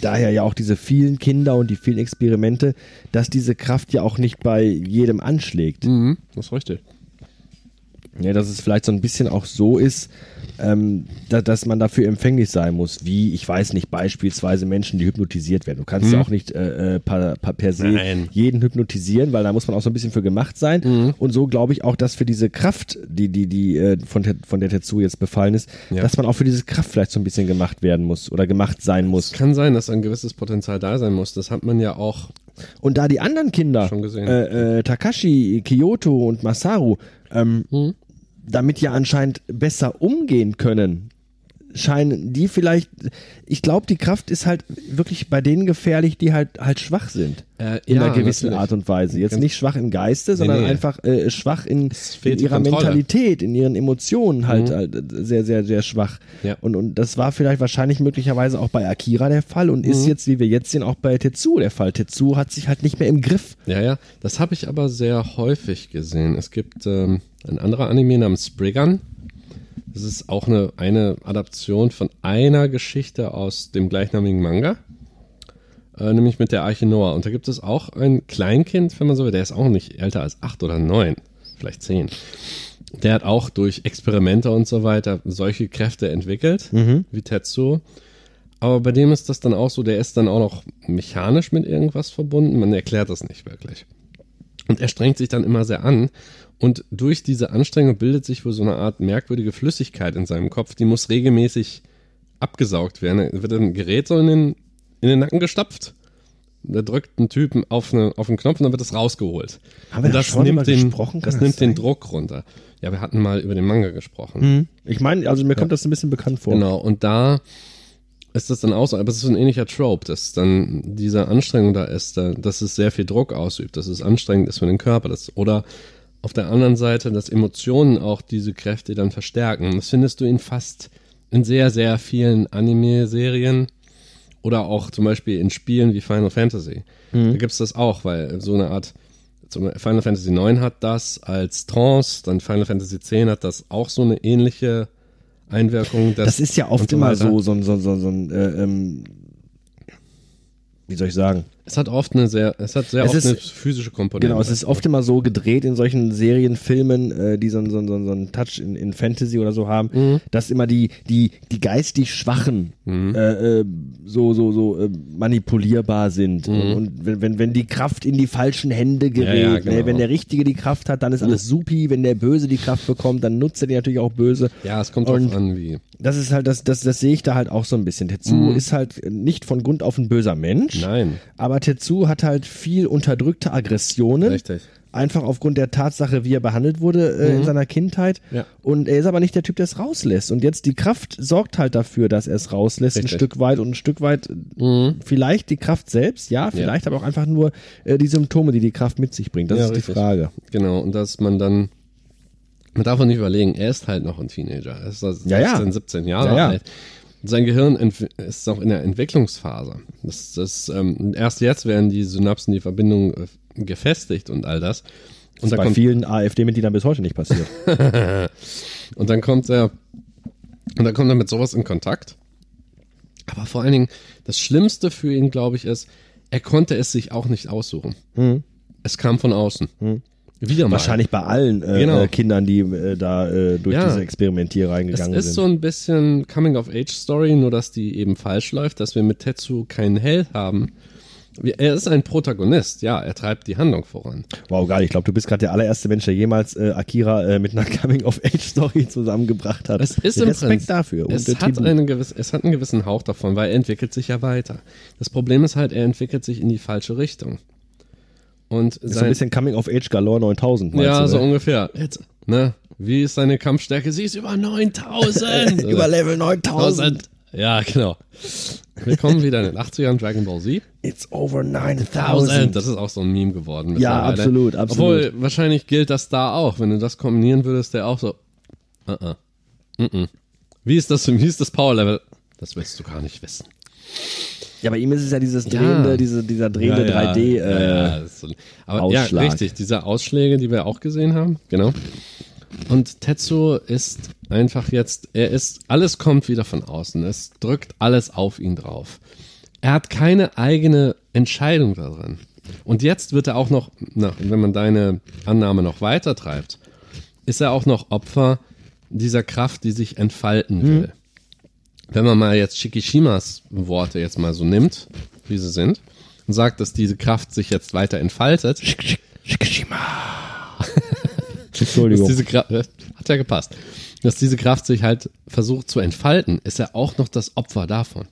daher ja auch diese vielen Kinder und die vielen Experimente, dass diese Kraft ja auch nicht bei jedem anschlägt. Mhm. Das ist richtig. Ja, dass es vielleicht so ein bisschen auch so ist, ähm, da, dass man dafür empfänglich sein muss, wie, ich weiß nicht, beispielsweise Menschen, die hypnotisiert werden. Du kannst ja auch nicht äh, äh, per, per, se Nein. jeden hypnotisieren, weil da muss man auch so ein bisschen für gemacht sein. Und so glaube ich auch, dass für diese Kraft, die, die, die äh, von, der- von der Tetsu jetzt befallen ist, Ja. dass man auch für diese Kraft vielleicht so ein bisschen gemacht werden muss oder gemacht sein muss. Kann sein, dass ein gewisses Potenzial da sein muss. Das hat man ja auch. Und da die anderen Kinder, Schon gesehen. Äh, äh, Takashi, Kyoto und Masaru, ähm, Mhm. Damit ja anscheinend besser umgehen können, scheinen die vielleicht, ich glaube, die Kraft ist halt wirklich bei denen gefährlich, die halt halt schwach sind. Äh, in ja, einer gewissen natürlich. Art und Weise. Jetzt nicht schwach im Geiste, sondern nee. einfach äh, schwach in, in ihrer Kontrolle. Mentalität, in ihren Emotionen halt, Mhm. halt sehr, sehr, sehr schwach. Ja. Und, und das war vielleicht wahrscheinlich möglicherweise auch bei Akira der Fall und Mhm. ist jetzt, wie wir jetzt sehen, auch bei Tetsu der Fall. Tetsu hat sich halt nicht mehr im Griff. Ja, ja. Das habe ich aber sehr häufig gesehen. Es gibt ähm, ein anderer Anime namens Spriggan. Das ist auch eine, eine Adaption von einer Geschichte aus dem gleichnamigen Manga. Äh, nämlich mit der Arche Noah. Und da gibt es auch ein Kleinkind, wenn man so will, der ist auch nicht älter als acht oder neun, vielleicht zehn. Der hat auch durch Experimente und so weiter solche Kräfte entwickelt, wie Tetsuo. Aber bei dem ist das dann auch so, der ist dann auch noch mechanisch mit irgendwas verbunden. Man erklärt das nicht wirklich. Und er strengt sich dann immer sehr an. Und durch diese Anstrengung bildet sich wohl so eine Art merkwürdige Flüssigkeit in seinem Kopf. Die muss regelmäßig abgesaugt werden. Da wird ein Gerät so in den, in den Nacken gestopft. Da drückt ein Typen auf, eine, auf einen Knopf und dann wird es rausgeholt. Haben wir das schon nimmt mal den, gesprochen? Das das nimmt den sein? Druck runter. Ja, wir hatten mal über den Manga gesprochen. Ich meine, also mir kommt das ein bisschen bekannt vor. Genau, und da ist das dann auch so, aber es ist so ein ähnlicher Trope, dass dann diese Anstrengung da ist, da, dass es sehr viel Druck ausübt, dass es anstrengend ist für den Körper. Das, oder auf der anderen Seite, dass Emotionen auch diese Kräfte dann verstärken. Das findest du in fast, in sehr, sehr vielen Anime-Serien oder auch zum Beispiel in Spielen wie Final Fantasy. Da gibt's das auch, weil so eine Art, Final Fantasy 9 hat das als Trance, dann Final Fantasy 10 hat das auch so eine ähnliche Einwirkung. Das ist ja oft so immer so, so, ein- so, so, so ein, äh, ähm, wie soll ich sagen? Es hat oft eine sehr, es hat sehr Es oft ist- eine physische Komponente. Genau, es ist oft immer so gedreht in solchen Serien, Filmen, äh, die so, einen- so, so, so einen Touch in, in Fantasy oder so haben, Mhm. dass immer die, die, die geistig Schwachen äh, äh, so, so, so äh, manipulierbar sind. Und, und wenn, wenn, wenn die Kraft in die falschen Hände gerät, Mhm. Ja, ja, ne? genau. Mhm. wenn der Richtige die Kraft hat, dann ist alles supi. Wenn der Böse die Kraft bekommt, dann nutzt er die natürlich auch böse. ja, es kommt drauf an, wie. Das ist halt, das, das, das sehe ich da halt auch so ein bisschen. Tetsu ist halt nicht von Grund auf ein böser Mensch. Mhm. Nein. Aber Tetsu hat halt viel unterdrückte Aggressionen. Richtig. Einfach aufgrund der Tatsache, wie er behandelt wurde äh, in seiner Kindheit. Mhm. Ja. Und er ist aber nicht der Typ, der es rauslässt. Und jetzt die Kraft sorgt halt dafür, dass er es rauslässt, Richtig. Mhm. ein Stück weit und ein Stück weit äh, vielleicht die Kraft selbst, ja, vielleicht aber auch einfach nur äh, die Symptome, die die Kraft mit sich bringt. Das Ja, ist die richtig. Frage. Genau, und dass man dann, man darf auch nicht überlegen, er ist halt noch ein Teenager. Er ist 16, Ja, ja. 17 Jahre Ja, ja. alt. Sein Gehirn ist auch in der Entwicklungsphase. Das, das, ähm, erst jetzt werden die Synapsen, die Verbindungen äh, gefestigt und all das. Und Das ist bei vielen AfD-Mitgliedern bis heute nicht passiert. *laughs* Und dann kommt er, und dann kommt er mit sowas in Kontakt. Aber vor allen Dingen, das Schlimmste für ihn, glaube ich, ist, er konnte es sich auch nicht aussuchen. Es kam von außen. Wieder mal. Wahrscheinlich bei allen äh, Genau. äh, Kindern, die äh, da äh, durch Ja. diese Experimentierer Es reingegangen ist sind. so ein bisschen Coming-of-Age-Story, nur dass die eben falsch läuft, dass wir mit Tetsu keinen Held haben. Er ist ein Protagonist, ja, er treibt die Handlung voran. Wow, geil. Ich glaube, du bist gerade der allererste Mensch, der jemals äh, Akira äh, mit einer *laughs* Coming-of-Age-Story zusammengebracht hat. Es ist im Respekt Prinzip, dafür. Es hat, gewisse, es hat einen gewissen Hauch davon, weil er entwickelt sich ja weiter. Das Problem ist halt, er entwickelt sich in die falsche Richtung. Und ist so ein bisschen Coming-of-Age Galore 9000, meinst ja, du, so ne? ungefähr. Jetzt, ne? Wie ist seine Kampfstärke? Sie ist über 9000. *laughs* Über Level 9000. Ja, genau. Wir kommen wieder in den 80ern, Dragon Ball Z. It's over 9000. 1000. Das ist auch so ein Meme geworden. Ja, absolut, absolut. Obwohl, wahrscheinlich gilt das da auch. Wenn du das kombinieren würdest, der auch so. Uh -uh. Mm -mm. Wie ist das, wie ist das Power Level? Das willst du gar nicht wissen. Ja, bei ihm ist es ja dieses Ja. drehende, diese, dieser drehende 3D. Äh, ja, ja, das ist so, aber ja, Ausschlag. richtig, diese Ausschläge, die wir auch gesehen haben, genau. Und Tetsuo ist einfach jetzt, er ist, alles kommt wieder von außen. Es drückt alles auf ihn drauf. Er hat keine eigene Entscheidung darin. Und jetzt wird er auch noch, na, wenn man deine Annahme noch weiter treibt, ist er auch noch Opfer dieser Kraft, die sich entfalten will. Wenn man mal jetzt Shikishimas Worte jetzt mal so nimmt, wie sie sind, und sagt, dass diese Kraft sich jetzt weiter entfaltet, *laughs* dass Entschuldigung. diese Kraft, äh, hat ja gepasst, dass diese Kraft sich halt versucht zu entfalten, ist er auch noch das Opfer davon.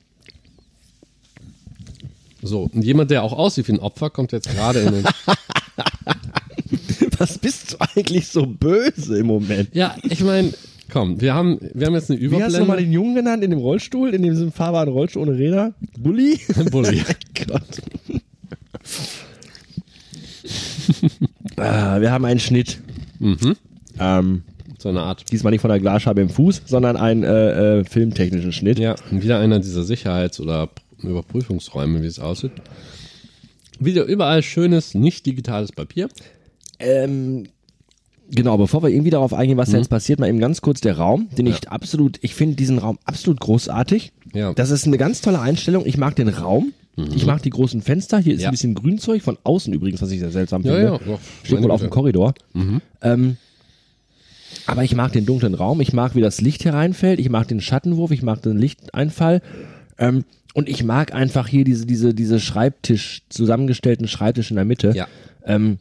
So, und jemand, der auch aussieht wie ein Opfer, kommt jetzt gerade in den. *laughs* Was bist du eigentlich so böse im Moment? Ja, ich meine, komm, wir haben, wir haben jetzt eine Wie hast du nochmal den Jungen genannt in dem Rollstuhl, in diesem fahrbaren Rollstuhl ohne Räder? Bulli? *laughs* Bulli. *laughs* Gott. ah, wir haben einen Schnitt. Mhm. Ähm, So eine Art. diesmal nicht von der Glasscheibe im Fuß, sondern einen äh, äh, filmtechnischen Schnitt. Ja, wieder einer dieser Sicherheits- oder Überprüfungsräume, wie es aussieht. Wieder überall schönes, nicht digitales Papier. Ähm, genau, bevor wir irgendwie darauf eingehen, was da jetzt passiert, mal eben ganz kurz der Raum, den ich absolut, ich finde diesen Raum absolut großartig. Ja. Das ist eine ganz tolle Einstellung. Ich mag den Raum. Ich mag die großen Fenster. Hier ist Ja. ein bisschen Grünzeug von außen übrigens, was ich sehr seltsam Ja, finde. ja. Doch, Steht wohl auf dem. Korridor. Ähm, aber ich mag den dunklen Raum. Ich mag, wie das Licht hier reinfällt. Ich mag den Schattenwurf. Ich mag den Lichteinfall. Ähm, und ich mag einfach hier diese, diese, diese Schreibtisch, zusammengestellten Schreibtisch in der Mitte. Ja. Ähm,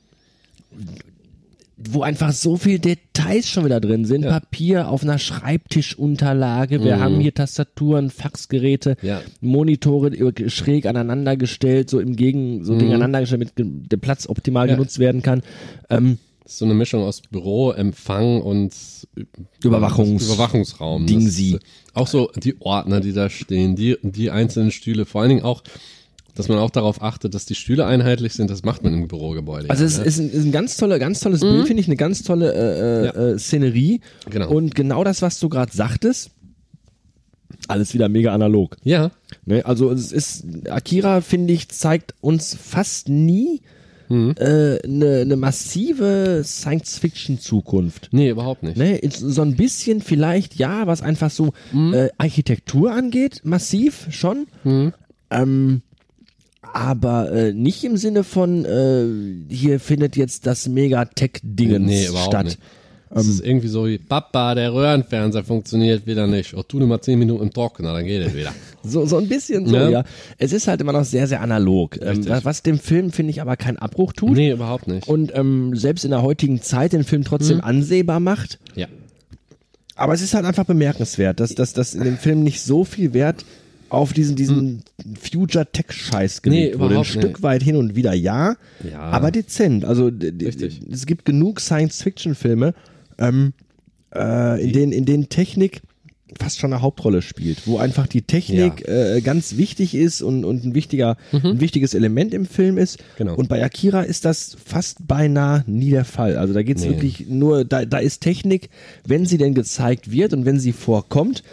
wo einfach so viel Details schon wieder drin sind. Ja. Papier auf einer Schreibtischunterlage. Wir haben hier Tastaturen, Faxgeräte, Ja. Monitore schräg aneinander gestellt, so im Gegen, so gegeneinander gestellt, damit der Platz optimal Ja. genutzt werden kann. Ähm, so eine Mischung aus Büro, Empfang und Überwachungs- Überwachungsraum. Dingsi. Äh, Auch so die Ordner, die da stehen, die, die einzelnen Stühle. Vor allen Dingen auch, dass man auch darauf achtet, dass die Stühle einheitlich sind. Das macht man im Bürogebäude. Also ja, es ne? ist ein, ist ein ganz tolle, ganz tolles Bild, finde ich, eine ganz tolle äh, Ja. äh, äh, Szenerie. Genau. Und genau das, was du gerade sagtest, alles wieder mega analog. ja, Ne? Also es ist, Akira, finde ich, zeigt uns fast nie Mhm. eine äh, ne, ne massive Science-Fiction-Zukunft. nee, überhaupt nicht. Ne, so ein bisschen vielleicht, ja, was einfach so Mhm. äh, Architektur angeht, massiv schon. Ähm, aber äh, nicht im Sinne von, äh, hier findet jetzt das Megatech-Dingens Nee, überhaupt statt. nicht. Es ist irgendwie so wie, Papa, der Röhrenfernseher funktioniert wieder nicht. Oh, tu nur mal zehn Minuten im Trockner, dann geht es wieder. *laughs* So, so ein bisschen so, Ja. ja. Es ist halt immer noch sehr, sehr analog. Ähm, was dem Film, finde ich, aber keinen Abbruch tut. nee, überhaupt nicht. Und ähm, selbst in der heutigen Zeit den Film trotzdem Mhm. ansehbar macht. ja. Aber es ist halt einfach bemerkenswert, dass, dass, dass in dem Film nicht so viel Wert auf diesen, diesen Future-Tech-Scheiß gelegt Nee, wurde. Ein Stück weit hin und wieder ja, Ja. aber dezent. Also Richtig. es gibt genug Science-Fiction-Filme, ähm, äh, in, denen, in denen Technik fast schon eine Hauptrolle spielt, wo einfach die Technik äh, ganz wichtig ist und, und ein, wichtiger, ein wichtiges Element im Film ist. Mhm. Genau. Und bei Akira ist das fast beinahe nie der Fall. Also da geht's Nee. wirklich nur, da, da ist Technik, wenn sie denn gezeigt wird und wenn sie vorkommt,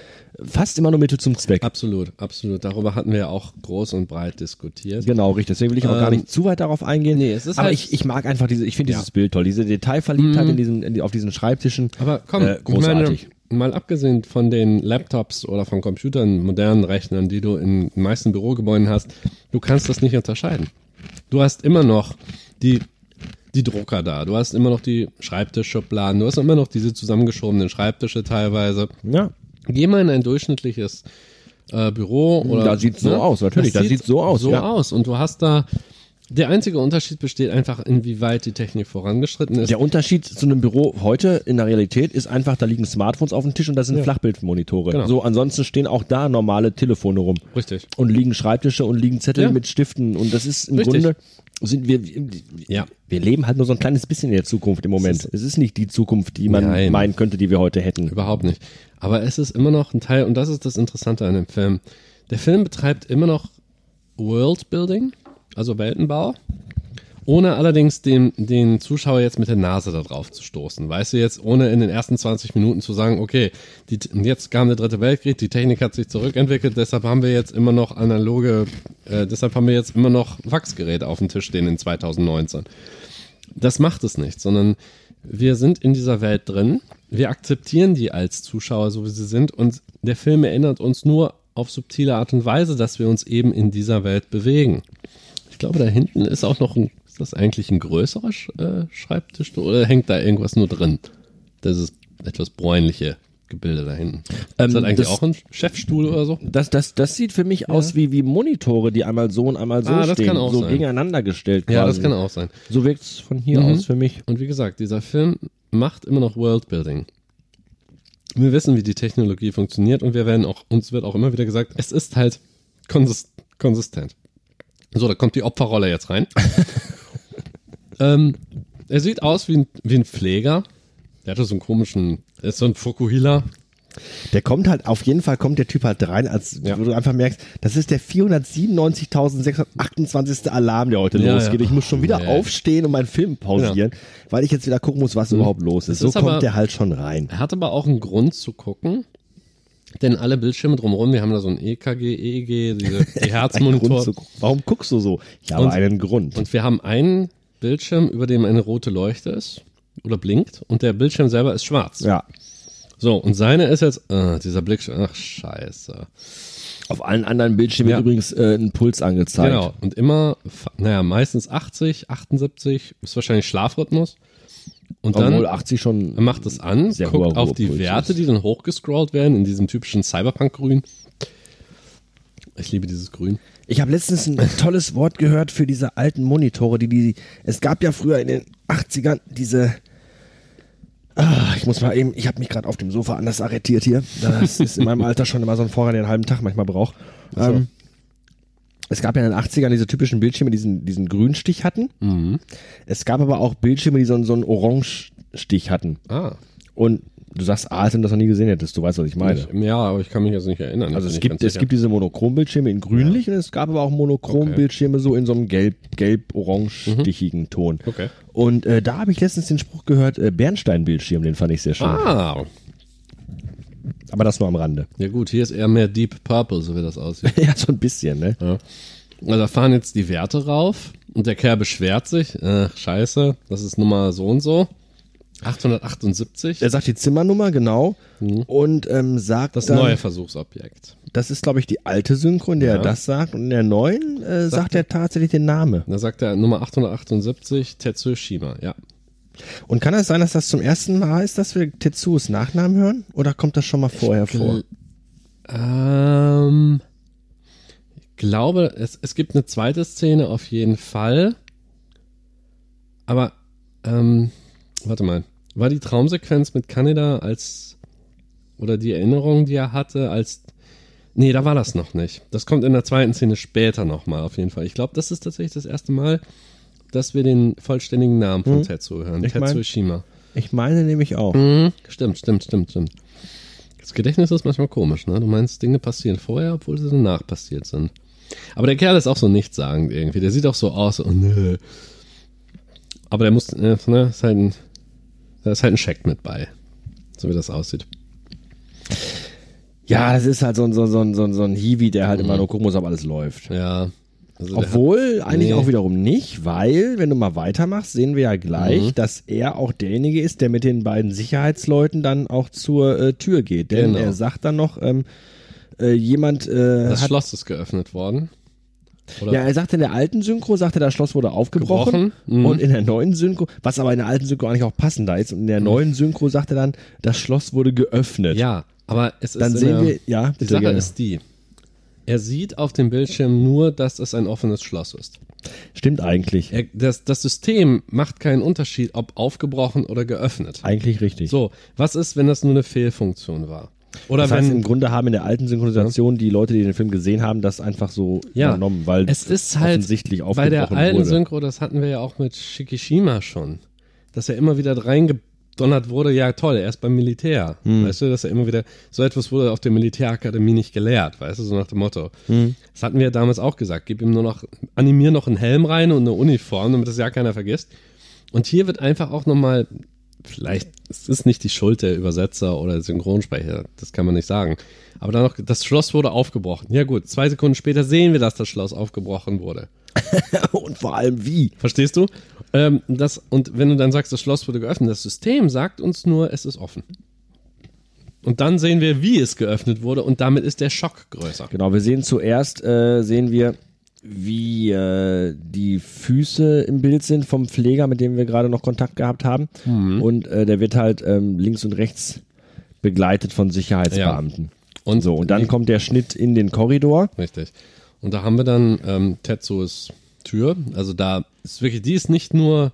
fast immer nur Mittel zum Zweck. Absolut, absolut. Darüber hatten wir ja auch groß und breit diskutiert. Genau, richtig. Deswegen will ich auch gar Ähm, nicht zu weit darauf eingehen. nee, es ist aber halt- ich, ich mag einfach diese, ich finde Ja. dieses Bild toll, diese Detailverliebtheit in diesen, in auf diesen Schreibtischen. Aber komm, äh, großartig. meine, mal abgesehen von den Laptops oder von Computern, modernen Rechnern, die du in den meisten Bürogebäuden hast, du kannst das nicht unterscheiden. Du hast immer noch die, die Drucker da, du hast immer noch die Schreibtischschubladen, du hast immer noch diese zusammengeschobenen Schreibtische teilweise. ja. Geh mal in ein durchschnittliches äh, Büro oder. Da sieht's so aus, natürlich, Das da sieht's so aus, So ja. aus. Und du hast da. Der einzige Unterschied besteht einfach, inwieweit die Technik vorangeschritten ist. Der Unterschied zu einem Büro heute in der Realität ist einfach, da liegen Smartphones auf dem Tisch und da sind Flachbildmonitore. Genau. So, ansonsten stehen auch da normale Telefone rum. Richtig. Und liegen Schreibtische und liegen Zettel Ja. mit Stiften und das ist im Richtig. Grunde sind wir Ja. wir leben halt nur so ein kleines bisschen in der Zukunft im Moment. Es Es ist, nicht die Zukunft, die man Nein. meinen könnte, die wir heute hätten. Überhaupt nicht. Aber es ist immer noch ein Teil, und das ist das Interessante an dem Film. Der Film betreibt immer noch Worldbuilding, also Weltenbau, ohne allerdings den, den Zuschauer jetzt mit der Nase da drauf zu stoßen. Weißt du, jetzt ohne in den ersten 20 Minuten zu sagen, okay, die, jetzt kam der dritte Weltkrieg, die Technik hat sich zurückentwickelt, deshalb haben wir jetzt immer noch analoge, äh, deshalb haben wir jetzt immer noch Wachsgeräte auf dem Tisch stehen in 2019. Das macht es nicht, sondern wir sind in dieser Welt drin, wir akzeptieren die als Zuschauer, so wie sie sind, und der Film erinnert uns nur auf subtile Art und Weise, dass wir uns eben in dieser Welt bewegen. Ich glaube, da hinten ist auch noch ein, ist das eigentlich ein größerer Sch äh, Schreibtisch oder hängt da irgendwas nur drin? Das ist etwas bräunliche Gebilde da hinten. Ähm, ist das eigentlich das- auch ein Chefstuhl oder so? Das, das, das sieht für mich aus wie, wie Monitore, die einmal so und einmal so Ah, das stehen, kann auch so sein. gegeneinander gestellt quasi. Ja, das kann auch sein. So wirkt's von hier Mhm. aus für mich. Und wie gesagt, dieser Film macht immer noch Worldbuilding. Wir wissen, wie die Technologie funktioniert und wir werden auch, uns wird auch immer wieder gesagt, es ist halt konsist konsistent. So, da kommt die Opferrolle jetzt rein. *laughs* ähm, er sieht aus wie ein, wie ein Pfleger. Der hatte so einen komischen, er ist so ein Fukuhila. Der kommt halt, auf jeden Fall kommt der Typ halt rein, als Ja. du einfach merkst, das ist der 497.628. Alarm, der heute Ja, losgeht. ja. Ich muss schon wieder ja. aufstehen und meinen Film pausieren, weil ich jetzt wieder gucken muss, was überhaupt los ist. Es So ist kommt aber- der halt schon rein. Er hat aber auch einen Grund zu gucken. Denn alle Bildschirme drumherum, wir haben da so ein EKG, EEG, diese, *laughs* die Herzmonitor. Grund zu, warum guckst du so? Ich habe Und- einen Grund. Und wir haben einen Bildschirm, über dem eine rote Leuchte ist oder blinkt und der Bildschirm selber ist schwarz. ja. So, und seine ist jetzt, äh, dieser Blick, ach scheiße. Auf allen anderen Bildschirmen Ja. wird übrigens äh, ein Puls angezeigt. Genau, und immer, naja, meistens 80, 78 ist wahrscheinlich Schlafrhythmus. Und dann Obwohl 80 schon. er macht es an, guckt hoher auf die Ruhepuls Werte, ist. die dann hochgescrollt werden in diesem typischen Cyberpunk-Grün. Ich liebe dieses Grün. Ich habe letztens ein *laughs* tolles Wort gehört für diese alten Monitore, die die. Es gab ja früher in den 80ern diese. Ah, ich muss mal eben, ich habe mich gerade auf dem Sofa anders arretiert hier. Das ist in meinem Alter schon immer so ein Vorrat, der einen halben Tag manchmal braucht. Ähm, es gab ja in den 80ern diese typischen Bildschirme, die diesen, diesen Grünstich hatten. Mhm. Es gab aber auch Bildschirme, die so, einen- so einen Orange-Stich hatten. Ah, Und du sagst, du das noch nie gesehen hättest, du weißt, was ich meine. ich, ja, aber ich kann mich jetzt nicht erinnern. Also es gibt, es sicher. gibt diese Monochrombildschirme in grünlich und es gab aber auch Monochrombildschirme so in so einem gelb, gelb-orange-stichigen Ton. Mhm. Okay. Und äh, da habe ich letztens den Spruch gehört, äh, Bernstein-Bildschirm, den fand ich sehr schön. Ah, Aber das nur am Rande. ja gut, hier ist eher mehr Deep Purple, so wie das aussieht. *laughs* ja, so ein bisschen, ne? Ja. Also da fahren jetzt die Werte rauf und der Kerl beschwert sich, ach scheiße, das ist Nummer so und so. 878. Er sagt die Zimmernummer, genau. Und ähm, sagt Das dann, neue Versuchsobjekt. das ist, glaube ich, die alte Synchro, in der Ja. er das sagt. Und in der neuen äh, sagt er tatsächlich den Namen. Da sagt er Nummer 878, Tetsuo Shima, ja. Und kann es sein, dass das zum ersten Mal ist, dass wir Tetsuos Nachnamen hören? Oder kommt das schon mal vorher vor? Ähm, ich glaube, es, es gibt eine zweite Szene auf jeden Fall. Aber, ähm, warte mal. War die Traumsequenz mit Kaneda als, oder die Erinnerung, die er hatte, als, nee, da war das noch nicht. Das kommt in der zweiten Szene später nochmal auf jeden Fall. Ich glaube, das ist tatsächlich das erste Mal, dass wir den vollständigen Namen von Tetsuo hören. Ich Tetsuo Shima. Ich meine nämlich auch. Mhm, stimmt, stimmt, stimmt, stimmt. Das Gedächtnis ist manchmal komisch, ne? Du meinst, Dinge passieren vorher, obwohl sie danach passiert sind. Aber der Kerl ist auch so nichtssagend irgendwie. Der sieht auch so aus, oh nö. Aber der muss, äh, ne, ist halt ein, da ist halt ein Scheck mit bei. So wie das aussieht. Ja, das ist halt so ein, so, so, so, so ein Hiwi, der halt immer nur gucken muss, ob alles läuft. Ja. Also Obwohl, eigentlich nee. auch wiederum nicht, weil, wenn du mal weitermachst, sehen wir ja gleich, Mhm. dass er auch derjenige ist, der mit den beiden Sicherheitsleuten dann auch zur äh, Tür geht. Denn Genau. er sagt dann noch, ähm, äh, jemand äh, das hat. Schloss ist geöffnet worden. Oder? Ja, er sagt in der alten Synchro, sagt er, das Schloss wurde aufgebrochen. Gebrochen, mhm. Und in der neuen Synchro, was aber in der alten Synchro eigentlich auch passender ist, und in der neuen Synchro sagt er dann, das Schloss wurde geöffnet. Ja, aber es ist Dann sehen wir, ja, Die Sache gerne. ist die. Er sieht auf dem Bildschirm nur, dass es ein offenes Schloss ist. Stimmt eigentlich. Er, das, das System macht keinen Unterschied, ob aufgebrochen oder geöffnet. Eigentlich richtig. So, was ist, wenn das nur eine Fehlfunktion war? Oder das heißt, im wenn. Grunde haben in der alten Synchronisation die Leute, die den Film gesehen haben, das einfach so Ja, übernommen, weil es ist halt offensichtlich bei der alten wurde. Synchro, das hatten wir ja auch mit Shikishima schon, dass er immer wieder reingedonnert wurde, ja toll, er ist beim Militär. Hm. Weißt du, dass er immer wieder, so etwas wurde auf der Militärakademie nicht gelehrt, weißt du, so nach dem Motto. Hm. Das hatten wir ja damals auch gesagt, gib ihm nur noch, animier noch einen Helm rein und eine Uniform, damit das ja keiner vergisst. Und hier wird einfach auch nochmal, vielleicht, es ist nicht die Schuld der Übersetzer oder Synchronsprecher, das kann man nicht sagen. Aber dann noch, das Schloss wurde aufgebrochen. Ja gut, zwei Sekunden später sehen wir, dass das Schloss aufgebrochen wurde. *laughs* Und vor allem wie. Verstehst du? Ähm, das, und wenn du dann sagst, das Schloss wurde geöffnet, das System sagt uns nur, es ist offen. Und dann sehen wir, wie es geöffnet wurde und damit ist der Schock größer. Genau, wir sehen zuerst, äh, sehen wir, wie äh, die Füße im Bild sind vom Pfleger, mit dem wir gerade noch Kontakt gehabt haben. Mhm. Und äh, der wird halt ähm, links und rechts begleitet von Sicherheitsbeamten. Und So, und dann kommt der Schnitt in den Korridor. Richtig. Und da haben wir dann ähm, Tetsuos Tür. Also da ist wirklich, die ist nicht nur,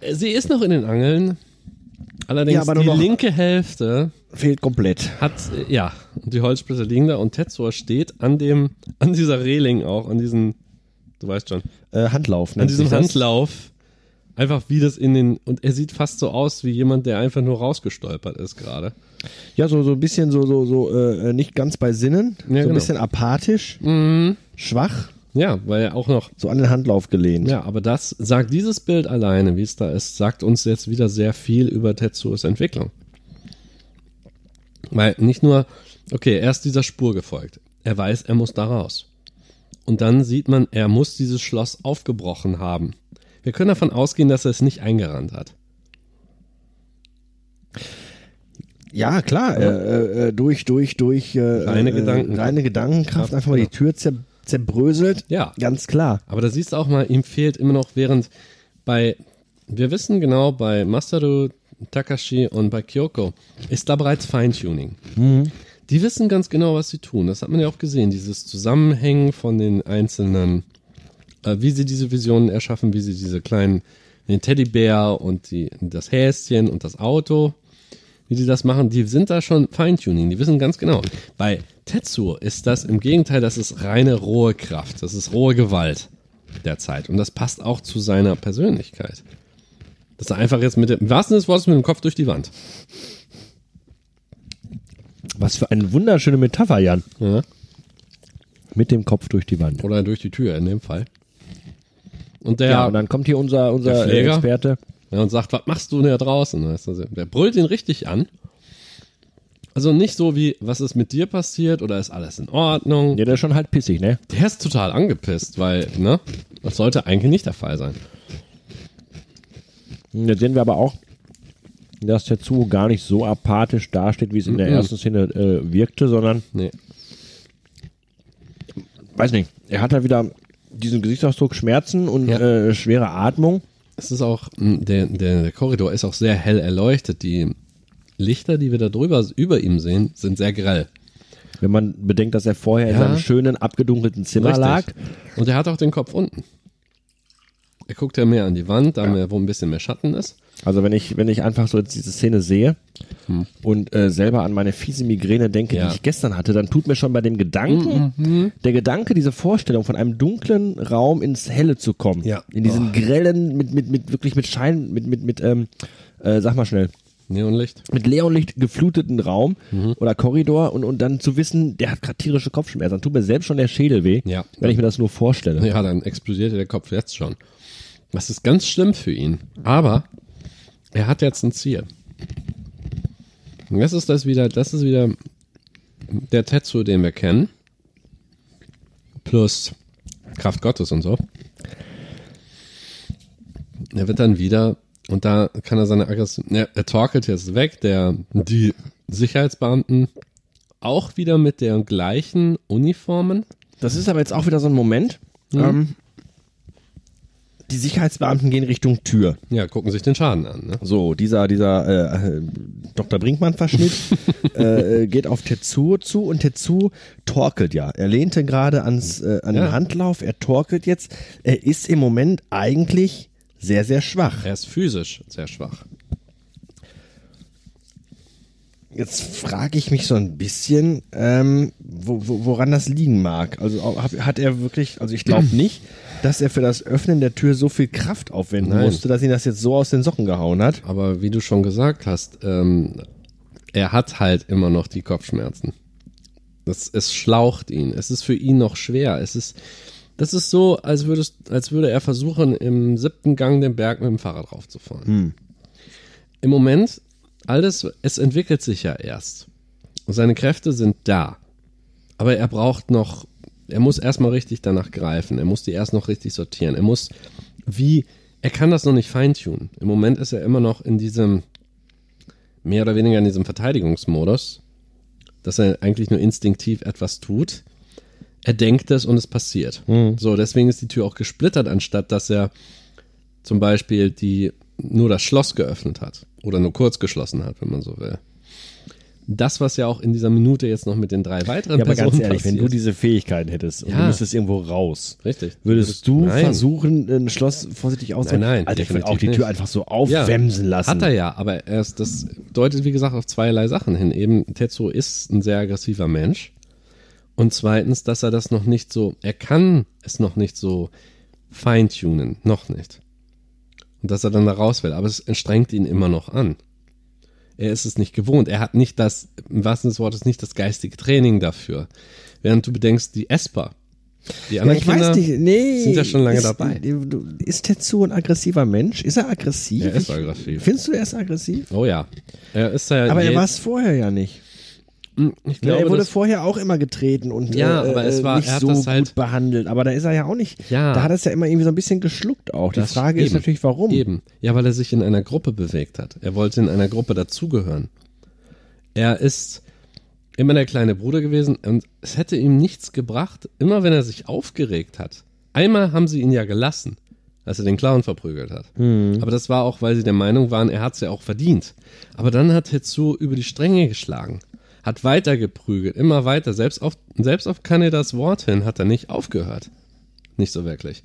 äh, sie ist noch in den Angeln. Allerdings Ja, die linke Hälfte Fehlt komplett. hat, ja, und die Holzsplitter liegen da und Tetsuo steht an dem, an dieser Reling auch, an diesen, du weißt schon, Äh, Handlauf. an diesem. Handlauf. Einfach wie das in den, und er sieht fast so aus wie jemand, der einfach nur rausgestolpert ist gerade. Ja, so, so ein bisschen so, so, so äh, nicht ganz bei Sinnen. so ein genau. bisschen apathisch, Mhm. schwach, Ja, weil er auch noch so an den Handlauf gelehnt. Ja, aber das sagt dieses Bild alleine, wie es da ist, sagt uns jetzt wieder sehr viel über Tetsuos Entwicklung. Weil nicht nur, okay, er ist dieser Spur gefolgt. Er weiß, er muss da raus. Und dann sieht man, er muss dieses Schloss aufgebrochen haben. Wir können davon ausgehen, dass er es nicht eingerannt hat. Ja, klar, äh, äh, durch, durch, durch äh, Reine äh, Gedankenkraft. reine Gedankenkraft einfach mal die Tür zer zerbröselt. Ja. Ganz klar. Aber da siehst du auch mal, ihm fehlt immer noch während bei, wir wissen genau, bei Masaru Takashi und bei Kyoko ist da bereits Feintuning. Die wissen ganz genau, was sie tun. Das hat man ja auch gesehen, dieses Zusammenhängen von den einzelnen, äh, wie sie diese Visionen erschaffen, wie sie diese kleinen, den Teddybär und die, das Häschen und das Auto, wie die das machen, die sind da schon Feintuning, die wissen ganz genau. Bei Tetsuo ist das im Gegenteil, das ist reine rohe Kraft, das ist rohe Gewalt der Zeit und das passt auch zu seiner Persönlichkeit. Dass er einfach jetzt mit dem, im wahrsten Sinne des Wortes mit dem Kopf durch die Wand. Was für eine wunderschöne Metapher, Jan. Ja. Mit dem Kopf durch die Wand. Oder durch die Tür in dem Fall. Und der, Ja, und dann kommt hier unser, unser. Experte. Ja, und sagt, was machst du denn da draußen? Weißt du, Der brüllt ihn richtig an. Also nicht so wie, was ist mit dir passiert oder ist alles in Ordnung? Ja, der ist schon halt pissig, ne? Der ist total angepisst, weil, ne, das sollte eigentlich nicht der Fall sein. Jetzt sehen wir aber auch, dass Tetsuo gar nicht so apathisch dasteht, wie es in der Mhm. ersten Szene äh, wirkte, sondern, Nee. weiß nicht, er hat da wieder diesen Gesichtsausdruck Schmerzen und Ja. äh, schwere Atmung. Es ist auch, der, der, der Korridor ist auch sehr hell erleuchtet. Die Lichter, die wir da drüber über ihm sehen, sind sehr grell. Wenn man bedenkt, dass er vorher in Ja. seinem schönen, abgedunkelten Zimmer lag. Und er hat auch den Kopf unten. Er guckt ja mehr an die Wand, da mehr, wo ein bisschen mehr Schatten ist. Also wenn ich, wenn ich einfach so jetzt diese Szene sehe und äh, selber an meine fiese Migräne denke, Ja. die ich gestern hatte, dann tut mir schon bei dem Gedanken, der Gedanke, diese Vorstellung von einem dunklen Raum ins Helle zu kommen. Ja. In diesen grellen, mit, mit, mit, wirklich mit Schein, mit, mit, mit, ähm, äh, sag mal schnell, Neonlicht. mit Leonlicht gefluteten Raum oder Korridor und, und dann zu wissen, der hat gerade tierische Kopfschmerzen. Dann tut mir selbst schon der Schädel weh, Ja. wenn ich mir das nur vorstelle. Ja, dann explodiert der Kopf jetzt schon. Das ist ganz schlimm für ihn. Aber er hat jetzt ein Ziel. Und das ist das wieder, das ist wieder der Tetsu, den wir kennen. Plus Kraft Gottes und so. Er wird dann wieder, und da kann er seine Aggression, er, er torkelt jetzt weg, der, die Sicherheitsbeamten auch wieder mit den gleichen Uniformen. Das ist aber jetzt auch wieder so ein Moment. Ähm, die Sicherheitsbeamten gehen Richtung Tür. Ja, gucken sich den Schaden an. Ne? So, dieser, dieser äh, äh, Dr. Brinkmann-Verschnitt *laughs* äh, äh, geht auf Tetsuo zu und Tetsuo torkelt ja. Er lehnte gerade ans äh, an den Ja. Handlauf, er torkelt jetzt. Er ist im Moment eigentlich sehr, sehr schwach. Er ist physisch sehr schwach. Jetzt frage ich mich so ein bisschen, ähm, wo, wo, woran das liegen mag. Also hat er wirklich, also ich glaube *clears throat* nicht, dass er für das Öffnen der Tür so viel Kraft aufwenden Nein. musste, dass ihn das jetzt so aus den Socken gehauen hat. Aber wie du schon gesagt hast, ähm, er hat halt immer noch die Kopfschmerzen. Das, es schlaucht ihn. Es ist für ihn noch schwer. Es ist, das ist so, als, würdest, als würde er versuchen, im siebten Gang den Berg mit dem Fahrrad raufzufahren. Im Moment, alles, es entwickelt sich ja erst. Seine Kräfte sind da. Aber er braucht noch, er muss erstmal richtig danach greifen. Er muss die erst noch richtig sortieren. Er muss, wie, er kann das noch nicht feintunen. Im Moment ist er immer noch in diesem, mehr oder weniger in diesem Verteidigungsmodus, dass er eigentlich nur instinktiv etwas tut. Er denkt es und es passiert. So, deswegen ist die Tür auch gesplittert, anstatt dass er zum Beispiel die, nur das Schloss geöffnet hat. Oder nur kurz geschlossen hat, wenn man so will. Das, was ja auch in dieser Minute jetzt noch mit den drei weiteren Ja, aber Personen ganz ehrlich, wenn du passiert. diese Fähigkeiten hättest und Ja. du müsstest irgendwo raus, Richtig. würdest du Nein. versuchen, ein Schloss vorsichtig auszuhalten? Nein, nein, Alter, ich will definitiv auch die Tür nicht. einfach so aufwemsen lassen. Hat er ja, aber erst, das deutet, wie gesagt, auf zweierlei Sachen hin. Eben, Tetsuo ist ein sehr aggressiver Mensch. Und zweitens, dass er das noch nicht so, er kann es noch nicht so feintunen, noch nicht. Und dass er dann da raus will, aber es strengt ihn immer noch an. Er ist es nicht gewohnt. Er hat nicht das, im wahrsten Sinne des Wortes, nicht das geistige Training dafür. Während du bedenkst, die Esper, die Ja, anderen ich Kinder weiß nicht, nee. sind ja schon lange ist, dabei. Ist Tetsuo ein aggressiver Mensch? Ist er aggressiv? Er ist aggressiv. Findest du, er ist aggressiv? Oh ja. Er ist ja Aber er war es vorher ja nicht. Ich Ja, glaube, er wurde vorher auch immer getreten und Ja, äh, aber es äh, war- nicht er hat so das gut halt- behandelt. Aber da ist er ja auch nicht. Ja. Da hat er es ja immer irgendwie so ein bisschen geschluckt auch. Die Das- Frage ist eben. natürlich, warum. Eben. Ja, weil er sich in einer Gruppe bewegt hat. Er wollte in einer Gruppe dazugehören. Er ist immer der kleine Bruder gewesen und es hätte ihm nichts gebracht, immer wenn er sich aufgeregt hat. Einmal haben sie ihn ja gelassen, als er den Clown verprügelt hat. Aber das war auch, weil sie der Meinung waren, er hat es ja auch verdient. Aber dann hat Tetsuo über die Stränge geschlagen, hat weiter geprügelt, immer weiter. Selbst auf, selbst auf Kanedas Wort hin hat er nicht aufgehört. Nicht so wirklich.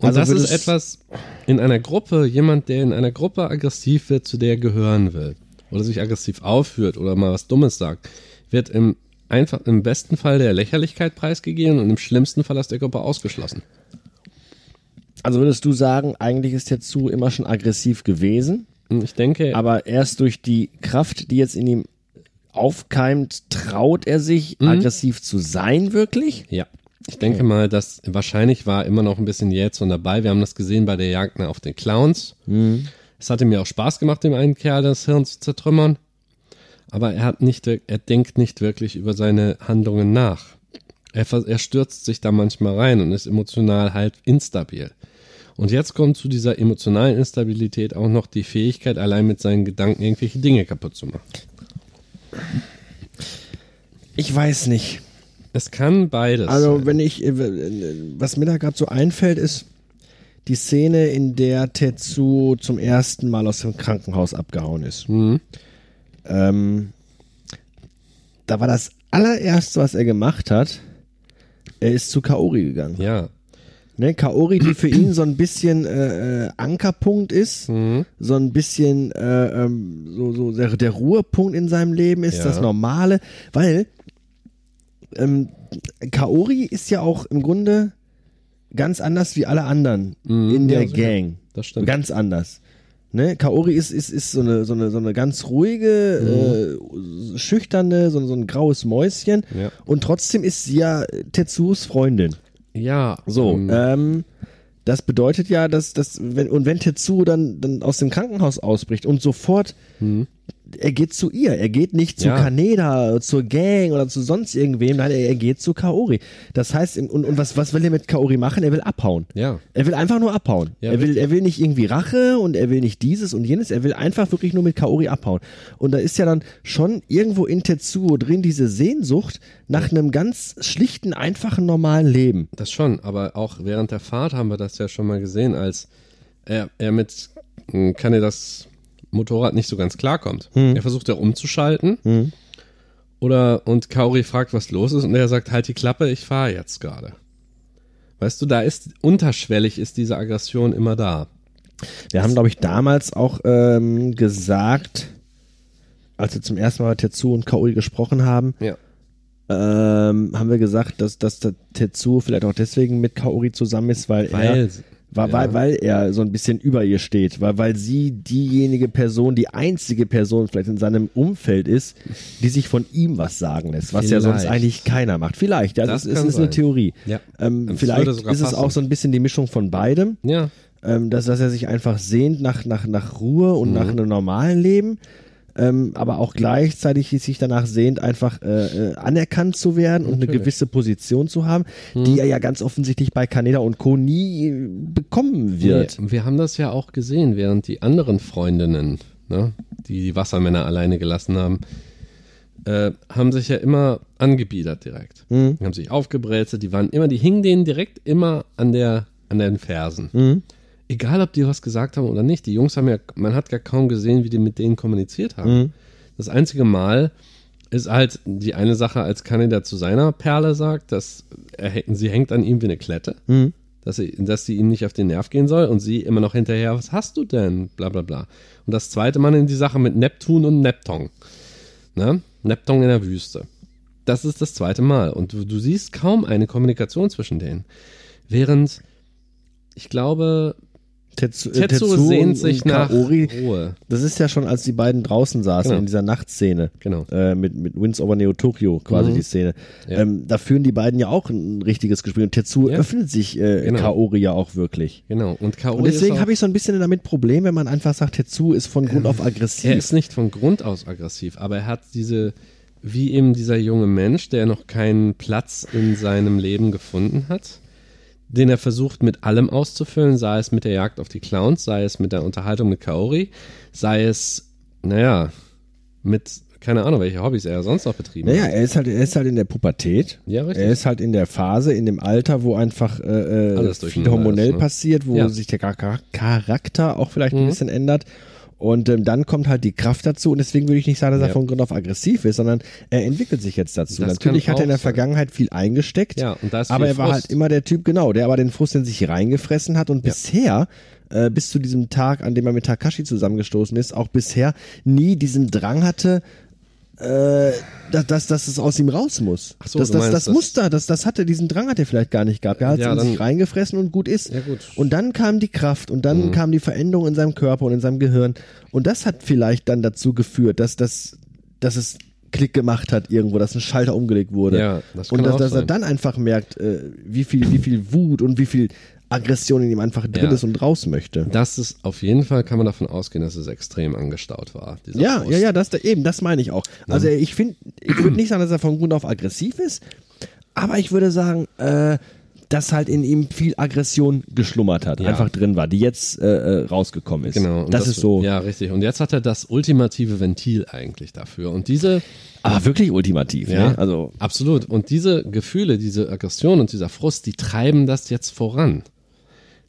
Und Also das ist etwas in einer Gruppe, jemand, der in einer Gruppe aggressiv wird, zu der er gehören will, oder sich aggressiv aufführt oder mal was Dummes sagt, wird im einfach im besten Fall der Lächerlichkeit preisgegeben und im schlimmsten Fall aus der Gruppe ausgeschlossen. Also würdest du sagen, eigentlich ist Tetsuo immer schon aggressiv gewesen, ich denke, aber erst durch die Kraft, die jetzt in ihm aufkeimt, traut er sich, Mhm. aggressiv zu sein, wirklich? ja. Ich denke mal, dass wahrscheinlich war immer noch ein bisschen Jähzorn dabei. Wir haben das gesehen bei der Jagd auf den Clowns. Es hatte mir auch Spaß gemacht, dem einen Kerl das Hirn zu zertrümmern. Aber er hat nicht, er denkt nicht wirklich über seine Handlungen nach. Er, er stürzt sich da manchmal rein und ist emotional halt instabil. Und jetzt kommt zu dieser emotionalen Instabilität auch noch die Fähigkeit, allein mit seinen Gedanken irgendwelche Dinge kaputt zu machen. Ich weiß nicht. Es kann beides. Also wenn ich, äh, was mir da gerade so einfällt, ist die Szene, in der Tetsu zum ersten Mal aus dem Krankenhaus abgehauen ist. Mhm. Ähm, da war das allererste, was er gemacht hat, er ist zu Kaori gegangen. Ja. Ne, Kaori, die für ihn so ein bisschen äh, äh, Ankerpunkt ist, Mhm. so ein bisschen äh, ähm, so, so der, der Ruhepunkt in seinem Leben ist, Ja. das Normale, weil ähm, Kaori ist ja auch im Grunde ganz anders wie alle anderen Mhm, in der ja. Gang. Das stimmt. Ganz anders. Ne? Kaori ist, ist, ist so, eine, so, eine, so eine ganz ruhige, äh, schüchterne, so, so ein graues Mäuschen. Mhm. Ja. Und trotzdem ist sie ja Tetsuos Freundin. Ja. So, ähm, ähm, das bedeutet ja, dass, dass wenn, und wenn Tetsuo dann, dann aus dem Krankenhaus ausbricht und sofort, er geht zu ihr, er geht nicht zu Ja. Kaneda, zur Gang oder zu sonst irgendwem, nein, er, er geht zu Kaori. Das heißt, und, und was, was will er mit Kaori machen? Er will abhauen. Ja. Er will einfach nur abhauen. Ja, er, will, richtig. er will nicht irgendwie Rache und er will nicht dieses und jenes, er will einfach wirklich nur mit Kaori abhauen. Und da ist ja dann schon irgendwo in Tetsuo drin diese Sehnsucht nach einem ganz schlichten, einfachen, normalen Leben. Das schon, aber auch während der Fahrt haben wir das ja schon mal gesehen, als er, er mit mh, kann er das Motorrad nicht so ganz klarkommt. Er versucht ja umzuschalten. Oder und Kaori fragt, was los ist, und er sagt, halt die Klappe, ich fahre jetzt gerade. Weißt du, da ist unterschwellig ist diese Aggression immer da. Wir haben, glaube ich, damals auch ähm, gesagt, als wir zum ersten Mal mit Tetsuo und Kaori gesprochen haben, Ja. ähm, haben wir gesagt, dass, dass der Tetsuo vielleicht auch deswegen mit Kaori zusammen ist, weil, Weil, er, weil, ja. weil, weil er so ein bisschen über ihr steht, weil, weil sie diejenige Person, die einzige Person vielleicht in seinem Umfeld ist, die sich von ihm was sagen lässt, was ja sonst Vielleicht. eigentlich keiner macht. Vielleicht, ja, das, Das ist, ist eine. Theorie. Ja. Ähm, vielleicht ist es passen. auch so ein bisschen die Mischung von beidem Ja, ähm, dass, dass er sich einfach sehnt nach, nach, nach Ruhe und nach einem normalen Leben, ähm, aber auch gleichzeitig sich danach sehnt, einfach äh, äh, anerkannt zu werden und eine Natürlich. gewisse Position zu haben, die er ja ganz offensichtlich bei Kaneda und Co. nie äh, bekommen wird. Wir, wir haben das ja auch gesehen, während die anderen Freundinnen, ne, die die Wassermänner alleine gelassen haben, äh, haben sich ja immer angebiedert direkt. Mhm. Die haben sich aufgebrezelt, die waren immer, die hingen denen direkt immer an der, an den Fersen. Mhm. Egal, ob die was gesagt haben oder nicht. Die Jungs haben ja, man hat gar kaum gesehen, wie die mit denen kommuniziert haben. Mhm. Das einzige Mal ist halt die eine Sache, als Kaneda zu seiner Perle sagt, dass er, sie hängt an ihm wie eine Klette Mhm. dass sie, dass sie ihm nicht auf den Nerv gehen soll und sie immer noch hinterher, was hast du denn? Bla bla bla. Und das zweite Mal in die Sache mit Neptun und Neptong. Ne? Neptong in der Wüste. Das ist das zweite Mal. Und du, du siehst kaum eine Kommunikation zwischen denen. Während, ich glaube, Tetsu, äh, Tetsuo Tetsuo sehnt und- sich nach Kaori, Ruhe. das ist ja schon, als die beiden draußen saßen Genau. in dieser Nachtszene. Genau. Äh, mit, mit Winds over Neo Tokyo quasi Mhm. die Szene. Ja. Ähm, da führen die beiden ja auch ein richtiges Gespräch. Und Tetsuo Ja. öffnet sich äh, Genau. Kaori ja auch wirklich. Genau. Und Kaori Und deswegen habe ich so ein bisschen damit Problem, wenn man einfach sagt, Tetsu ist von Grund auf aggressiv. Er ist nicht von Grund aus aggressiv, aber er hat diese, wie eben dieser junge Mensch, der noch keinen Platz in seinem Leben gefunden hat, den er versucht mit allem auszufüllen, sei es mit der Jagd auf die Clowns, sei es mit der Unterhaltung mit Kaori, sei es, naja, mit, keine Ahnung, welche Hobbys er sonst noch betrieben naja, hat. er ist halt, er ist halt in der Pubertät. Ja, richtig. Er ist halt in der Phase, in dem Alter, wo einfach äh, äh, Alles viel hormonell ist, ne? passiert, wo Ja. sich der Char- Charakter auch vielleicht ein Mhm. bisschen ändert. Und ähm, dann kommt halt die Kraft dazu und deswegen würde ich nicht sagen, dass er Ja. von Grund auf aggressiv ist, sondern er entwickelt sich jetzt dazu. Das Natürlich hat er in der. Vergangenheit viel eingesteckt, Ja, und da ist aber er war Frust. halt immer der Typ, genau, der aber den Frust in sich reingefressen hat und bisher, äh, bis zu diesem Tag, an dem er mit Takashi zusammengestoßen ist, auch bisher nie diesen Drang hatte, äh, dass, dass, dass es aus ihm raus muss. Ach so, das, das, das das- Muster, das, das hatte, diesen Drang hat er vielleicht gar nicht gehabt. Er hat Ja, es in dann- sich reingefressen und gut ist. Ja, gut. Und dann kam die Kraft und dann Mhm. kam die Veränderung in seinem Körper und in seinem Gehirn. Und das hat vielleicht dann dazu geführt, dass, dass, dass es Klick gemacht hat irgendwo, dass ein Schalter umgelegt wurde. Ja, das und kann dass, auch dass er dann einfach merkt, äh, wie viel, wie viel Wut und wie viel Aggression in ihm einfach drin Ja. ist und raus möchte. Das ist auf jeden Fall, kann man davon ausgehen, dass es extrem angestaut war. Ja, Frust. ja, ja, das da, eben, das meine ich auch. Also ich finde, ich würde nicht sagen, dass er von Grund auf aggressiv ist, aber ich würde sagen, äh, dass halt in ihm viel Aggression geschlummert hat, Ja. einfach drin war, die jetzt äh, äh, rausgekommen ist. Genau. und Das, ist so, Ja, richtig. Und jetzt hat er das ultimative Ventil eigentlich dafür. Und diese, aber wirklich ultimativ. Ja. Ne? Also absolut. Und diese Gefühle, diese Aggression und dieser Frust, die treiben das jetzt voran.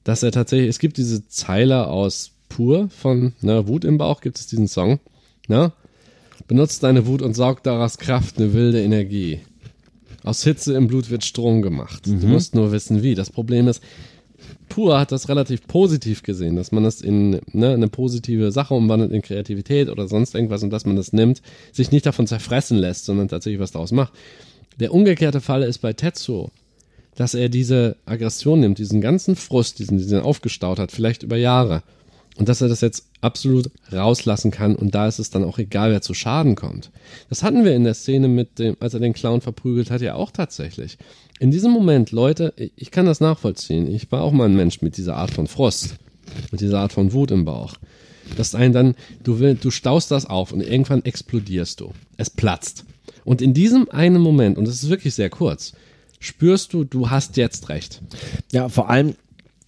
Dass er tatsächlich, es gibt diese Zeile aus Pur von ne, Wut im Bauch, gibt es diesen Song. Ne? Benutzt deine Wut und saug daraus Kraft, eine wilde Energie. Aus Hitze im Blut wird Strom gemacht. Du musst nur wissen, wie. Das Problem ist, Pur hat das relativ positiv gesehen, dass man das in ne, eine positive Sache umwandelt, in Kreativität oder sonst irgendwas und dass man das nimmt, sich nicht davon zerfressen lässt, sondern tatsächlich was daraus macht. Der umgekehrte Fall ist bei Tetsuo, dass er diese Aggression nimmt, diesen ganzen Frust, diesen, diesen aufgestaut hat, vielleicht über Jahre, und dass er das jetzt absolut rauslassen kann und da ist es dann auch egal, wer zu Schaden kommt. Das hatten wir in der Szene mit dem, als er den Clown verprügelt hat, ja auch tatsächlich. In diesem Moment, Leute, ich- kann das nachvollziehen. Ich war auch mal ein Mensch mit dieser Art von Frust, mit dieser Art von Wut im Bauch. Dass ein dann, du will, du staust das auf und irgendwann explodierst du. Es platzt. Und in diesem einen Moment, und das ist wirklich sehr kurz, spürst du, du hast jetzt recht. Ja, vor allem,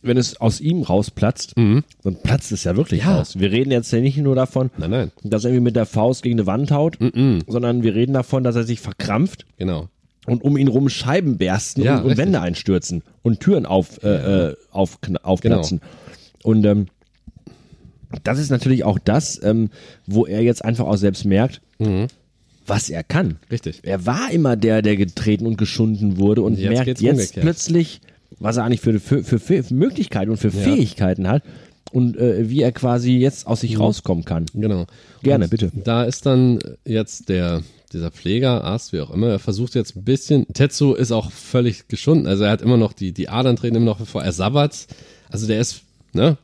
wenn es aus ihm rausplatzt, dann platzt es ja wirklich Mhm. Ja. raus. Wir reden jetzt ja nicht nur davon, Nein, nein. dass er irgendwie mit der Faust gegen eine Wand haut, sondern wir reden davon, dass er sich verkrampft Genau. und um ihn rum Scheiben bersten Ja, und, und. Wände einstürzen und Türen auf, äh, äh, auf, aufplatzen. Und ähm, das ist natürlich auch das, ähm, wo er jetzt einfach auch selbst merkt, Mhm. Was er kann. Richtig. Er war immer der, der getreten und geschunden wurde und Jetzt merkt jetzt umgekehrt. plötzlich, was er eigentlich für, für, für, für Möglichkeiten und für Fähigkeiten hat und äh, wie er quasi jetzt aus Mhm. sich rauskommen kann. Genau. Gerne, Und bitte. Da ist dann jetzt der, dieser Pfleger, Arzt, wie auch immer, er versucht jetzt ein bisschen, Tetsu ist auch völlig geschunden, also er hat immer noch die, die Adern treten immer noch hervor, er sabbert, also der ist, ne,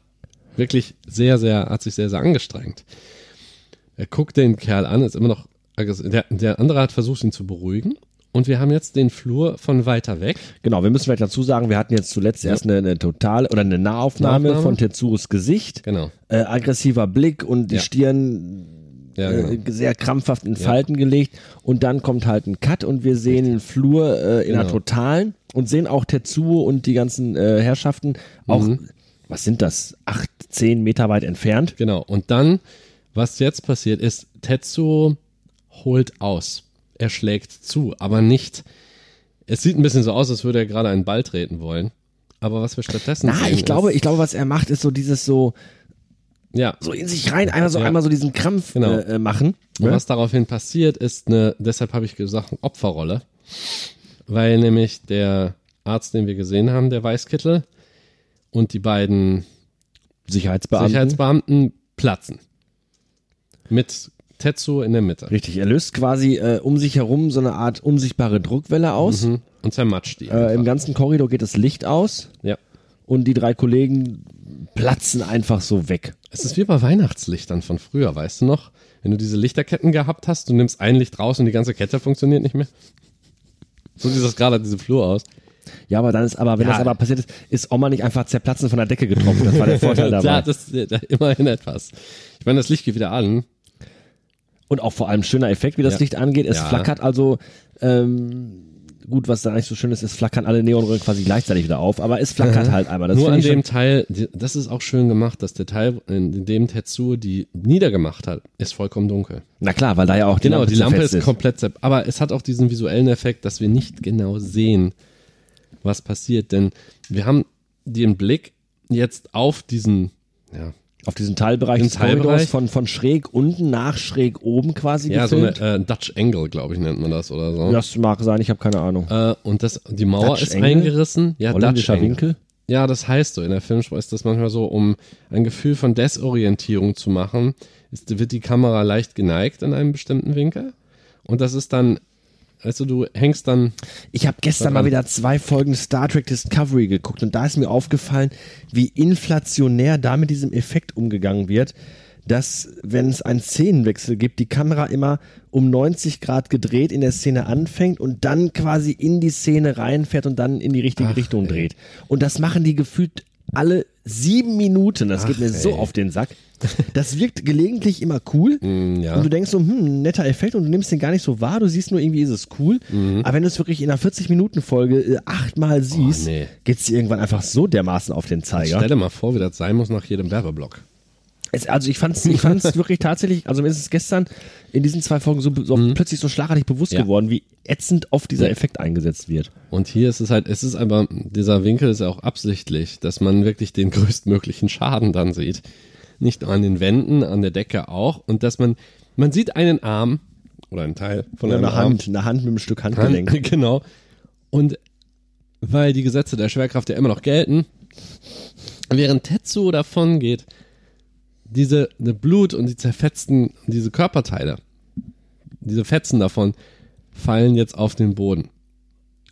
wirklich sehr, sehr, hat sich sehr, sehr angestrengt. Er guckt den Kerl an, ist immer noch. Der, der andere hat versucht, ihn zu beruhigen und wir haben jetzt den Flur von weiter weg, Genau, wir müssen vielleicht dazu sagen, wir hatten jetzt zuletzt erst eine, eine totale oder eine Nahaufnahme, Nahaufnahme. von Tetsuros Gesicht. genau, Äh, aggressiver Blick und die Ja. Stirn ja, äh, genau. sehr krampfhaft in Falten gelegt und dann kommt halt ein Cut und wir sehen den Flur äh, in einer Genau. totalen und sehen auch Tetsuo und die ganzen äh, Herrschaften auch, Mhm. was sind das, acht, zehn Meter weit entfernt. Genau. Und dann, was jetzt passiert ist, Tetsuo holt aus. Er schlägt zu, aber nicht. Es sieht ein bisschen so aus, als würde er gerade einen Ball treten wollen. Aber was wir stattdessen Na, sehen ich glaube, ist, ich glaube, was er macht, ist so dieses so, ja, so in sich rein, einmal so, Ja. einmal so diesen Krampf Genau. äh, äh, machen. Und was daraufhin passiert, ist eine, deshalb habe ich gesagt, eine Opferrolle. Weil nämlich der Arzt, den wir gesehen haben, der Weißkittel, und die beiden Sicherheitsbeamten. Sicherheitsbeamten platzen. Mit Tetsuo in der Mitte. Richtig, er löst quasi äh, um sich herum so eine Art unsichtbare Druckwelle aus. Mhm. Und zermatscht die. Äh, Im ganzen Korridor geht das Licht aus ja. und die drei Kollegen platzen einfach so weg. Es ist wie bei Weihnachtslichtern von früher, weißt du noch? Wenn du diese Lichterketten gehabt hast, du nimmst ein Licht raus und die ganze Kette funktioniert nicht mehr. So sieht das gerade diese Flur aus. Ja, aber dann ist aber, wenn Ja. das aber passiert ist, ist Oma nicht einfach zerplatzen von der Decke getroffen. Das war der Vorteil *laughs* dabei. ja, das ja, immerhin etwas. Ich meine, das Licht geht wieder an. Und auch vor allem schöner Effekt, wie das Ja. Licht angeht. Es Ja. flackert also, ähm, gut, was da eigentlich so schön ist, es flackern alle Neonröhren quasi gleichzeitig wieder auf, aber es flackert halt einmal. Das Nur an dem Teil, das ist auch schön gemacht, dass der Teil, in dem Tetsuo die niedergemacht hat, ist vollkommen dunkel. na klar, weil da ja auch die Genau, Lampe die Lampe zerfetzt ist komplett, zerb- aber es hat auch diesen visuellen Effekt, dass wir nicht genau sehen, was passiert, denn wir haben den Blick jetzt auf diesen, ja, Auf diesen Teilbereich des Korridors von, von schräg unten nach schräg oben quasi ja, so eine gefilmt. äh, Dutch Angle, glaube ich, nennt man das oder so. das mag sein, ich habe keine Ahnung. Äh, und das, die Mauer Dutch ist Angle? eingerissen. Ja, Dutch Holländischer Angle. Winkel. Ja, das heißt so. In der Filmsprache ist das manchmal so, um ein Gefühl von Desorientierung zu machen, ist, wird die Kamera leicht geneigt in einem bestimmten Winkel. Und das ist dann, also du hängst dann, Ich habe gestern mal wieder zwei Folgen Star Trek Discovery geguckt und da ist mir aufgefallen, wie inflationär da mit diesem Effekt umgegangen wird, dass wenn es einen Szenenwechsel gibt, die Kamera immer um 90 Grad gedreht in der Szene anfängt und dann quasi in die Szene reinfährt und dann in die richtige Ach, Richtung dreht. Und das machen die gefühlt alle sieben Minuten. Das geht Ach, mir so ey. auf den Sack. *laughs* Das wirkt gelegentlich immer cool. Mm, ja. Und du denkst so, hm, netter Effekt und du nimmst den gar nicht so wahr. Du siehst nur irgendwie, ist es cool. Aber wenn du es wirklich in einer 40-Minuten-Folge äh, achtmal siehst, nee. geht's dir irgendwann einfach so dermaßen auf den Zeiger. Stell dir mal vor, wie das sein muss nach jedem Werbeblock. Es, also ich fand's, ich fand's *laughs* wirklich tatsächlich, also mir ist es gestern in diesen zwei Folgen so, so plötzlich so schlagartig bewusst Ja. geworden, wie ätzend oft dieser Ja. Effekt eingesetzt wird. Und hier ist es halt, es ist aber, dieser Winkel ist ja auch absichtlich, dass man wirklich den *laughs* größtmöglichen Schaden dann sieht. Nicht nur an den Wänden, an der Decke auch. Und dass man, man sieht einen Arm oder einen Teil von einem Eine Arm. Hand, eine Hand mit einem Stück Handgelenk. Hand, *laughs* genau. Und weil die Gesetze der Schwerkraft ja immer noch gelten, während Tetsuo davon geht, diese ne Blut und die zerfetzten, diese Körperteile, diese Fetzen davon, fallen jetzt auf den Boden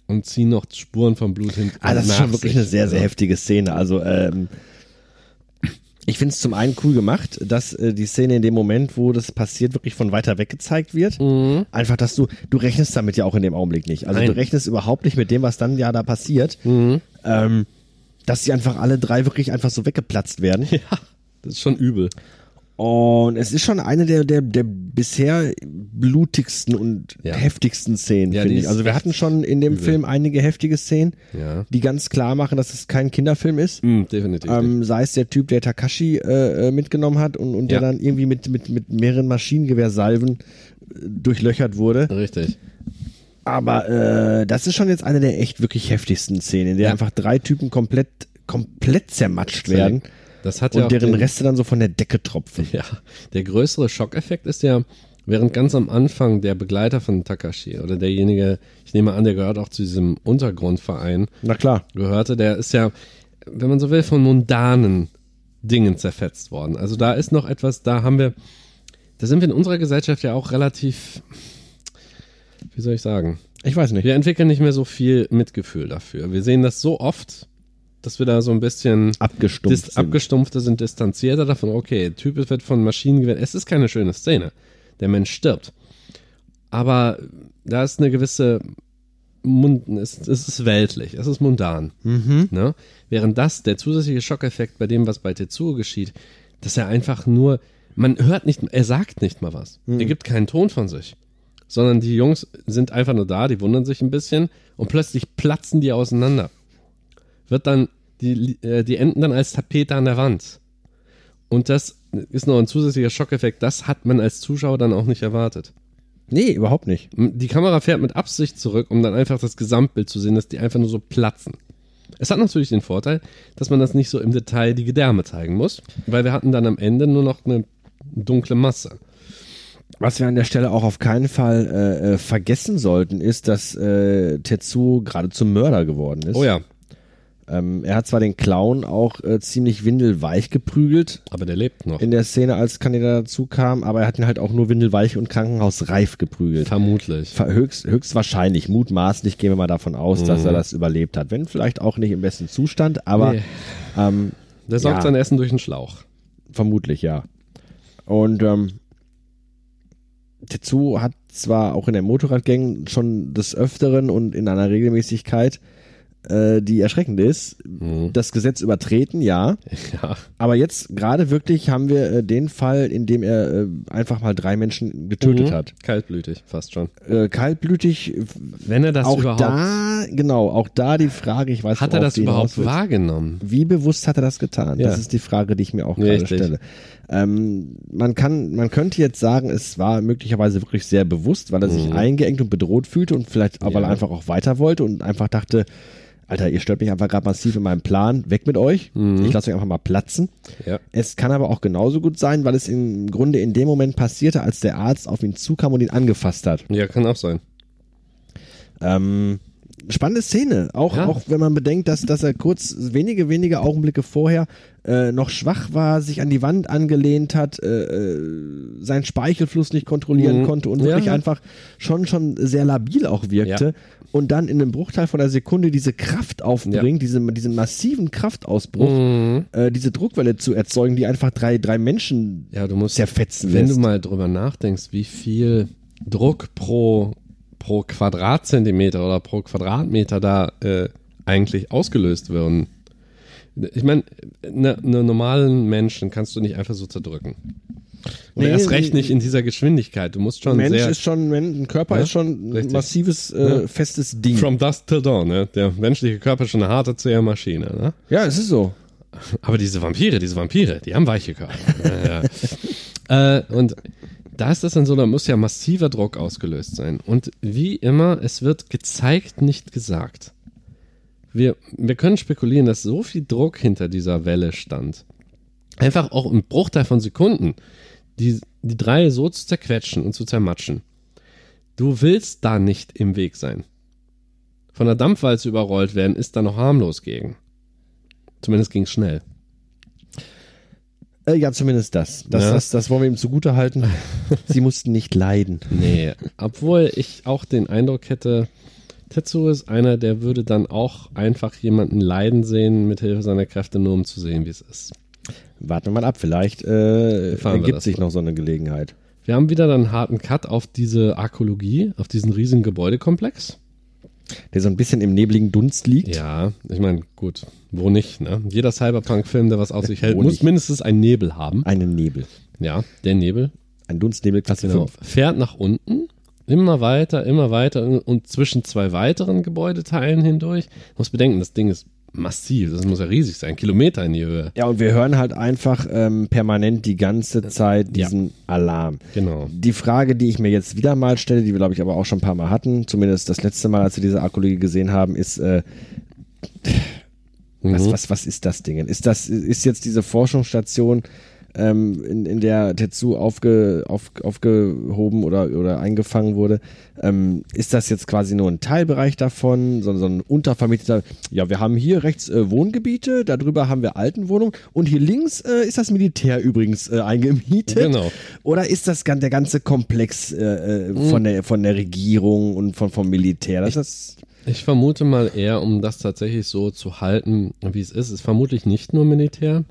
und ziehen noch Spuren vom Blut hin. Ah, das ist schon wirklich sich. eine sehr, sehr heftige Szene. Also, ähm, ich finde es zum einen cool gemacht, dass äh, die Szene in dem Moment, wo das passiert, wirklich von weiter weg gezeigt wird. Einfach, dass du, du rechnest damit ja auch in dem Augenblick nicht. Also Mhm. Nein. Mhm. du rechnest überhaupt nicht mit dem, was dann ja da passiert. Ähm, dass sie einfach alle drei wirklich einfach so weggeplatzt werden. *laughs* Ja, das ist schon übel. Und es ist schon eine der, der, der bisher blutigsten und Ja. heftigsten Szenen, Ja, finde ich. Also wir hatten schon in dem übel. Film einige heftige Szenen, Ja. die ganz klar machen, dass es kein Kinderfilm ist. Mm, definitiv. Ähm, sei es der Typ, der Takashi äh, äh, mitgenommen hat und, und der dann irgendwie mit, mit, mit mehreren Maschinengewehrsalven äh, durchlöchert wurde. Richtig. Aber äh, das ist schon jetzt eine der echt wirklich heftigsten Szenen, in der einfach drei Typen komplett, komplett zermatscht werden Das hat und deren den, Reste dann so von der Decke tropfen. Ja, der größere Schockeffekt ist ja, während ganz am Anfang der Begleiter von Takashi oder derjenige, ich nehme an, der gehört auch zu diesem Untergrundverein, Na klar. gehörte, der ist ja, wenn man so will, von mundanen Dingen zerfetzt worden. Also da ist noch etwas, da haben wir, da sind wir in unserer Gesellschaft ja auch relativ, wie soll ich sagen, Ich weiß nicht. wir entwickeln nicht mehr so viel Mitgefühl dafür. Wir sehen das so oft, dass wir da so ein bisschen Abgestumpft Dis sind. abgestumpfter sind, distanzierter davon, okay, Typ wird von Maschinengewehr, es ist keine schöne Szene. Der Mensch stirbt. Aber da ist eine gewisse, Mund, es, es ist weltlich, es ist mundan. Ne? Während das, der zusätzliche Schockeffekt bei dem, was bei Tetsuo geschieht, dass er einfach nur, man hört nicht, er sagt nicht mal was. Er gibt keinen Ton von sich. Sondern die Jungs sind einfach nur da, die wundern sich ein bisschen und plötzlich platzen die auseinander wird dann, die, äh, die enden dann als Tapete an der Wand. Und das ist noch ein zusätzlicher Schockeffekt. Das hat man als Zuschauer dann auch nicht erwartet. Nee, überhaupt nicht. Die Kamera fährt mit Absicht zurück, um dann einfach das Gesamtbild zu sehen, dass die einfach nur so platzen. Es hat natürlich den Vorteil, dass man das nicht so im Detail die Gedärme zeigen muss, weil wir hatten dann am Ende nur noch eine dunkle Masse. Was wir an der Stelle auch auf keinen Fall äh, äh, vergessen sollten, ist, dass äh, Tetsuo gerade zum Mörder geworden ist. Oh ja, Ähm, er hat zwar den Clown auch äh, ziemlich windelweich geprügelt aber der lebt noch. in der Szene, als Kandidat dazu kam, aber er hat ihn halt auch nur windelweich und krankenhausreif geprügelt. Vermutlich. Ver- Höchst, höchstwahrscheinlich, mutmaßlich gehen wir mal davon aus, dass Mhm. er das überlebt hat. Wenn vielleicht auch nicht im besten Zustand, aber Nee. ähm, Der saugt Ja. sein Essen durch den Schlauch. vermutlich ja. Und ähm, Tetsuo hat zwar auch in der Motorradgang schon des Öfteren und in einer Regelmäßigkeit, äh, die erschreckend ist, Mhm. das Gesetz übertreten, ja. *laughs* Ja. Aber jetzt gerade wirklich haben wir äh, den Fall, in dem er äh, einfach mal drei Menschen getötet Mhm. hat. Kaltblütig, fast schon. Äh, kaltblütig, Wenn er das auch überhaupt. da, genau, auch da die Frage, ich weiß hat er das überhaupt wahrgenommen? Wie bewusst hat er das getan? Ja. Das ist die Frage, die ich mir auch gerade Richtig. stelle. Ähm, man kann, man könnte jetzt sagen, es war möglicherweise wirklich sehr bewusst, weil er sich eingeengt und bedroht fühlte und vielleicht auch, weil er Mhm. Ja. einfach auch weiter wollte und einfach dachte, Alter, ihr stört mich einfach gerade massiv in meinem Plan, weg mit euch. Mhm. Ich lasse euch einfach mal platzen. Ja. Es kann aber auch genauso gut sein, weil es im Grunde in dem Moment passierte, als der Arzt auf ihn zukam und ihn angefasst hat. Ja, kann auch sein. Ähm, spannende Szene, auch, Ja. auch wenn man bedenkt, dass, dass er kurz wenige, wenige Augenblicke vorher äh, noch schwach war, sich an die Wand angelehnt hat, äh, äh, seinen Speichelfluss nicht kontrollieren Mhm. konnte und Ja. wirklich einfach schon, schon sehr labil auch wirkte. Ja. Und dann in einem Bruchteil von einer Sekunde diese Kraft aufbringt, diese, diesen massiven Kraftausbruch, Mhm. äh, diese Druckwelle zu erzeugen, die einfach drei, drei Menschen Ja, du musst, zerfetzen wenn lässt. du mal drüber nachdenkst, wie viel Druck pro, pro Quadratzentimeter oder pro Quadratmeter da äh, eigentlich ausgelöst würden, Ich meine, ne, ne normalen Menschen kannst du nicht einfach so zerdrücken. Oder Nee, erst recht nicht in dieser Geschwindigkeit. Du musst schon Mensch sehr ist schon, ein Körper Ja, ist schon ein massives, äh, festes Ding. from dusk till dawn, ne? Der menschliche Körper ist schon eine harte, zähe Maschine, ne? ja, es ist so. Aber diese Vampire, diese Vampire, die haben weiche Körper. *laughs* ja. äh, und da ist das dann so, da muss ja massiver Druck ausgelöst sein. Und wie immer, es wird gezeigt, nicht gesagt. Wir, wir können spekulieren, dass so viel Druck hinter dieser Welle stand. Einfach auch im Bruchteil von Sekunden, die, die drei so zu zerquetschen und zu zermatschen. Du willst da nicht im Weg sein. Von der Dampfwalze überrollt werden, ist da noch harmlos gegen. Zumindest ging es schnell. Äh, ja, zumindest das. Das, Ja. das. das wollen wir ihm zugute halten. *laughs* Sie mussten nicht leiden. Nee, obwohl ich auch den Eindruck hätte, Tetsuo ist einer, der würde dann auch einfach jemanden leiden sehen mit Hilfe seiner Kräfte, nur um zu sehen, wie es ist. Warten wir mal ab. Vielleicht äh, ergibt sich noch. noch so eine Gelegenheit. Wir haben wieder dann einen harten Cut auf diese Arkologie, auf diesen riesigen Gebäudekomplex. Der so ein bisschen im nebligen Dunst liegt. Ja, ich meine, gut, wo nicht, ne? Jeder Cyberpunk-Film, der was aus sich hält, Wo muss nicht? mindestens einen Nebel haben. Einen Nebel. Ja, der Nebel Ein Dunstnebel Klasse Genau. 5. Fährt nach unten, immer weiter, immer weiter und zwischen zwei weiteren Gebäudeteilen hindurch. Du musst bedenken, das Ding ist massiv, das muss ja riesig sein, Kilometer in die Höhe. Ja, und wir hören halt einfach ähm, permanent die ganze Zeit diesen Alarm. Genau. Die Frage, die ich mir jetzt wieder mal stelle, die wir glaube ich aber auch schon ein paar Mal hatten, zumindest das letzte Mal, als wir diese Arkologie gesehen haben, ist, äh, was, Mhm. was, was ist das Ding? Ist das, ist jetzt diese Forschungsstation, ähm, in, in der Tetsu aufge, auf, aufgehoben oder, oder eingefangen wurde, ähm, ist das jetzt quasi nur ein Teilbereich davon, so, so ein untervermieteter, ja, wir haben hier rechts äh, Wohngebiete, darüber haben wir Altenwohnungen und hier links äh, ist das Militär übrigens äh, eingemietet. Genau. Oder ist das der ganze Komplex äh, äh, von, der, von der Regierung und von, vom Militär? Das ist, Ich vermute mal eher, um das tatsächlich so zu halten, wie es ist, ist vermutlich nicht nur Militär.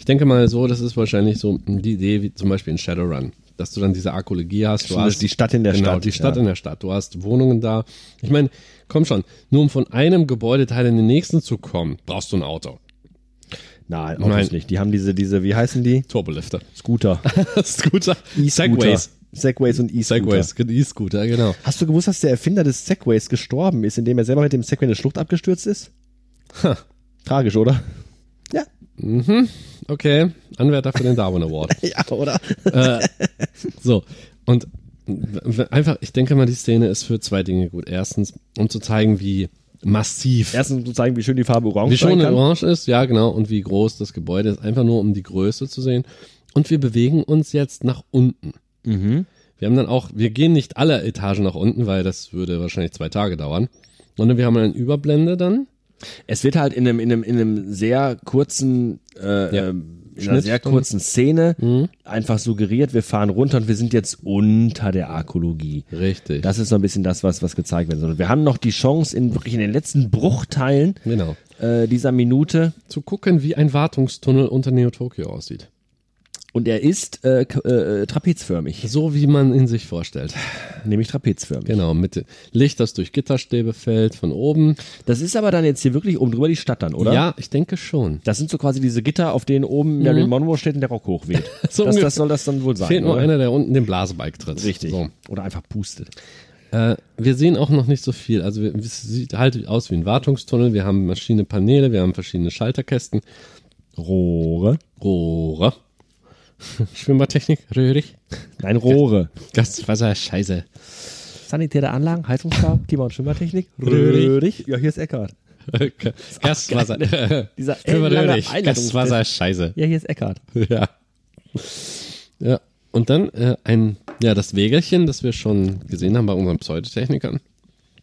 Ich denke mal so, das ist wahrscheinlich so die Idee wie zum Beispiel in Shadowrun, dass du dann diese Arkologie hast. Du Stimmt, hast die Stadt in der genau, Stadt, die Stadt ja. in der Stadt. Du hast Wohnungen da. Ich meine, komm schon, nur um von einem Gebäudeteil in den nächsten zu kommen, brauchst du ein Auto. nein, Autos Nein. nicht. Die haben diese, diese, wie heißen die? Turbolifter. Scooter. *laughs* Scooter. E-Scooter. Segways. Segways und E-Scooter. Segways, E-Scooter, genau. Hast du gewusst, dass der Erfinder des Segways gestorben ist, indem er selber mit dem Segway in eine Schlucht abgestürzt ist? Ha. Tragisch, oder? Ja. Okay, Anwärter für den Darwin Award. *laughs* Ja, oder? So, und einfach, ich denke mal, die Szene ist für zwei Dinge gut. Erstens, um zu zeigen, wie massiv, Erstens um zu zeigen, wie schön die Farbe orange wie schon sein kann. orange ist, ja genau, und wie groß das Gebäude ist, einfach nur um die Größe zu sehen. Und wir bewegen uns jetzt nach unten. Mhm. Wir haben dann auch, wir gehen nicht alle Etagen nach unten, weil das würde wahrscheinlich zwei Tage dauern, sondern wir haben eine Überblende dann. Es wird halt in einem, in einem, in einem sehr kurzen, äh, Ja. ähm, in einer sehr kurzen Szene einfach suggeriert, wir fahren runter und wir sind jetzt unter der Arkologie. Richtig. Das ist so ein bisschen das, was, was gezeigt werden soll. Wir haben noch die Chance, in wirklich in den letzten Bruchteilen genau. äh, dieser Minute, Zu gucken, wie ein Wartungstunnel unter Neo Tokyo aussieht. Und er ist äh, äh, trapezförmig, So wie man ihn sich vorstellt. nämlich trapezförmig. Genau, mit Licht, das durch Gitterstäbe fällt von oben. Das ist aber dann jetzt hier wirklich oben drüber die Stadt dann, oder? Ja, ich denke schon. Das sind so quasi diese Gitter, auf denen oben Marilyn Monroe steht und der Rock hochweht. *laughs* So das, das soll das dann wohl sein. Fehlt nur oder? einer, der unten den Blasebalg tritt. Richtig. So. Oder einfach pustet. Äh, wir sehen auch noch nicht so viel. Also wir, es sieht halt aus wie ein Wartungstunnel. Wir haben verschiedene Paneele, wir haben verschiedene Schalterkästen, Rohre. Rohre, *laughs* Schwimmbadtechnik, röhrig, Nein, Rohre. Gaswasser, Scheiße. Sanitäre Anlagen, Heizungsbau, *laughs* Klima- und Schwimmertechnik. Röhrig. Ja, hier ist Eckart. Gaswasser. *laughs* Dieser Schwimmer ellenlange röhrig. Gaswasser, Scheiße. Ja, hier ist Eckart. Ja. Ja. Und dann äh, ein, ja, das Wägelchen, das wir schon gesehen haben bei unseren Pseudotechnikern.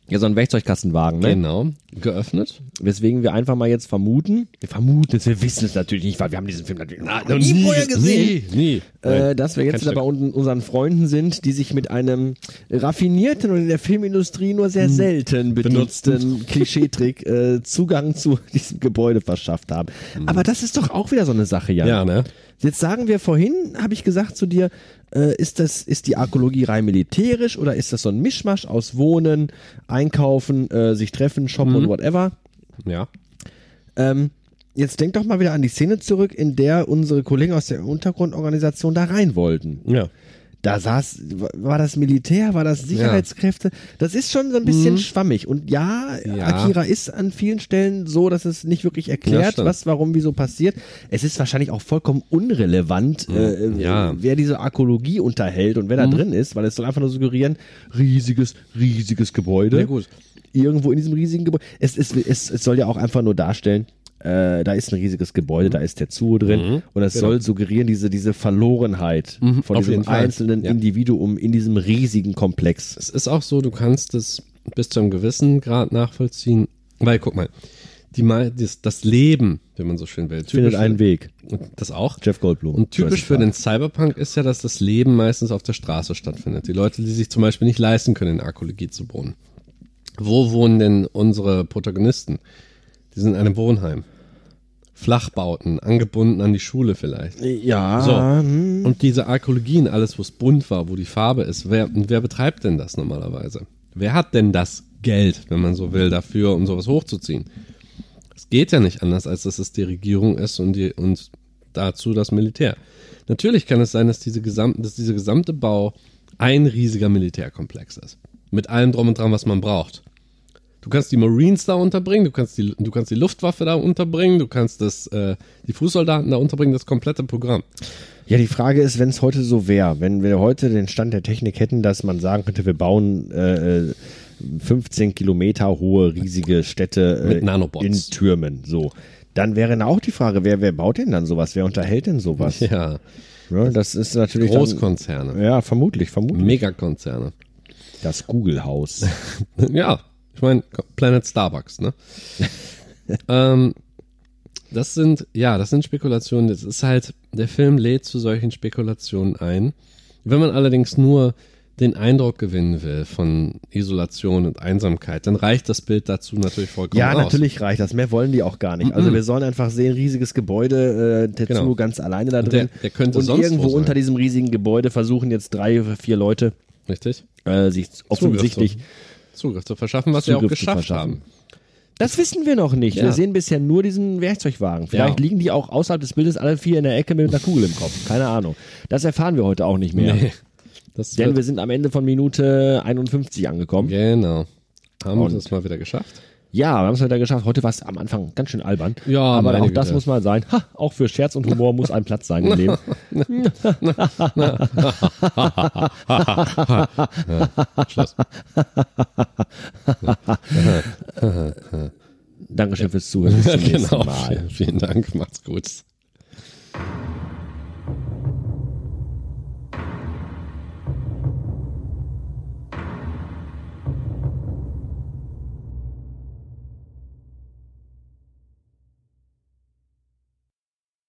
Ja, so ein Werkzeugkastenwagen, ne? Genau. Geöffnet. Weswegen wir einfach mal jetzt vermuten, wir vermuten es, wir wissen es natürlich nicht, weil wir haben diesen Film natürlich noch noch nie vorher gesehen. Nie, nie. Äh, dass wir jetzt wieder bei un unseren Freunden sind, die sich mit einem raffinierten und in der Filmindustrie nur sehr selten benutzten Klischeetrick äh, Zugang zu *laughs* diesem Gebäude verschafft haben. Aber das ist doch auch wieder so eine Sache, Jan. Ja, ne? Jetzt sagen wir vorhin, habe ich gesagt zu dir, äh, ist das ist die Arkologie rein militärisch oder ist das so ein Mischmasch aus Wohnen, Einkaufen, äh, sich treffen, shoppen und whatever? Ja. Ähm, jetzt denk doch mal wieder an die Szene zurück, in der unsere Kollegen aus der Untergrundorganisation da rein wollten. Ja. Da saß, war das Militär, war das Sicherheitskräfte? Das ist schon so ein bisschen schwammig. Und ja, Mhm. Ja. Akira ist an vielen Stellen so, dass es nicht wirklich Ja, erklärt, stimmt. was, warum, wieso passiert. Es ist wahrscheinlich auch vollkommen unrelevant, äh, Mhm. Ja. Mhm. wer diese Arkologie unterhält und wer da drin ist, weil es soll einfach nur suggerieren, riesiges, riesiges Gebäude. Ja, gut. Irgendwo in diesem riesigen Gebäude. Es, es, es, es soll ja auch einfach nur darstellen, äh, da ist ein riesiges Gebäude, da ist der Zoo drin und es soll suggerieren, diese, diese Verlorenheit von Mhm. auf diesem einzelnen Ja. Individuum in diesem riesigen Komplex. Es ist auch so, du kannst es bis zu einem gewissen Grad nachvollziehen. Weil, guck mal, die, das, das Leben, wenn man so schön will, Findet einen Weg. Und das auch. Jeff Goldblum. Und typisch für den Cyberpunk ist ja, dass das Leben meistens auf der Straße stattfindet. Die Leute, die sich zum Beispiel nicht leisten können, in Arkologie zu wohnen. Wo wohnen denn unsere Protagonisten? Die sind in einem Wohnheim. Flachbauten, angebunden an die Schule vielleicht. Ja, So. Und diese Arkologien, alles, wo es bunt war, wo die Farbe ist, wer, wer betreibt denn das normalerweise? Wer hat denn das Geld, wenn man so will, dafür, um sowas hochzuziehen? Es geht ja nicht anders, als dass es die Regierung ist und, die, und dazu das Militär. Natürlich kann es sein, dass, diese gesamte, dass dieser gesamte Bau ein riesiger Militärkomplex ist. Mit allem drum und dran, was man braucht. Du kannst die Marines da unterbringen, du kannst die, du kannst die Luftwaffe da unterbringen, du kannst das, äh, die Fußsoldaten da unterbringen, das komplette Programm. ja, die Frage ist, wenn es heute so wäre, wenn wir heute den Stand der Technik hätten, dass man sagen könnte, wir bauen äh, 15 Kilometer hohe riesige Städte äh, in Türmen, so. Dann wäre dann auch die Frage, wer, wer baut denn dann sowas? Wer unterhält denn sowas? *laughs* Ja, Ja, das ist natürlich dann, Großkonzerne, Ja, vermutlich, vermutlich. Megakonzerne. Das Google-Haus. *laughs* Ja, ich meine, Planet Starbucks, ne? *laughs* ähm, das sind, ja, das sind Spekulationen. Das ist halt, der Film lädt zu solchen Spekulationen ein. Wenn man allerdings nur den Eindruck gewinnen will von Isolation und Einsamkeit, dann reicht das Bild dazu natürlich vollkommen Ja, aus. natürlich reicht das. Mehr wollen die auch gar nicht. Also wir sollen einfach sehen, riesiges Gebäude, äh, der Genau. Ganz alleine da Und der- drin. der könnte und sonst irgendwo unter diesem riesigen Gebäude versuchen jetzt drei oder vier Leute Richtig? äh, sich offensichtlich Zugriff zu, verschaffen, was auch Zugriff zu geschafft verschaffen. haben. Das wissen wir noch nicht. Ja. Wir sehen bisher nur diesen Werkzeugwagen. Vielleicht Ja. liegen die auch außerhalb des Bildes alle vier in der Ecke mit einer Kugel im Kopf. Keine Ahnung. Das erfahren wir heute auch nicht mehr. Nee. Das Denn wir sind am Ende von Minute 51 angekommen. genau. Haben wir es mal wieder geschafft? Ja, wir haben es heute geschafft. Heute war es am Anfang ganz schön albern. Ja, aber auch das Güte. muss mal sein. Ha, auch für Scherz und Humor muss ein Platz sein im Leben. *laughs* Schluss. Dankeschön fürs Zuhören. Bis zum *laughs* nächsten genau. Mal. Vielen Dank. Macht's gut.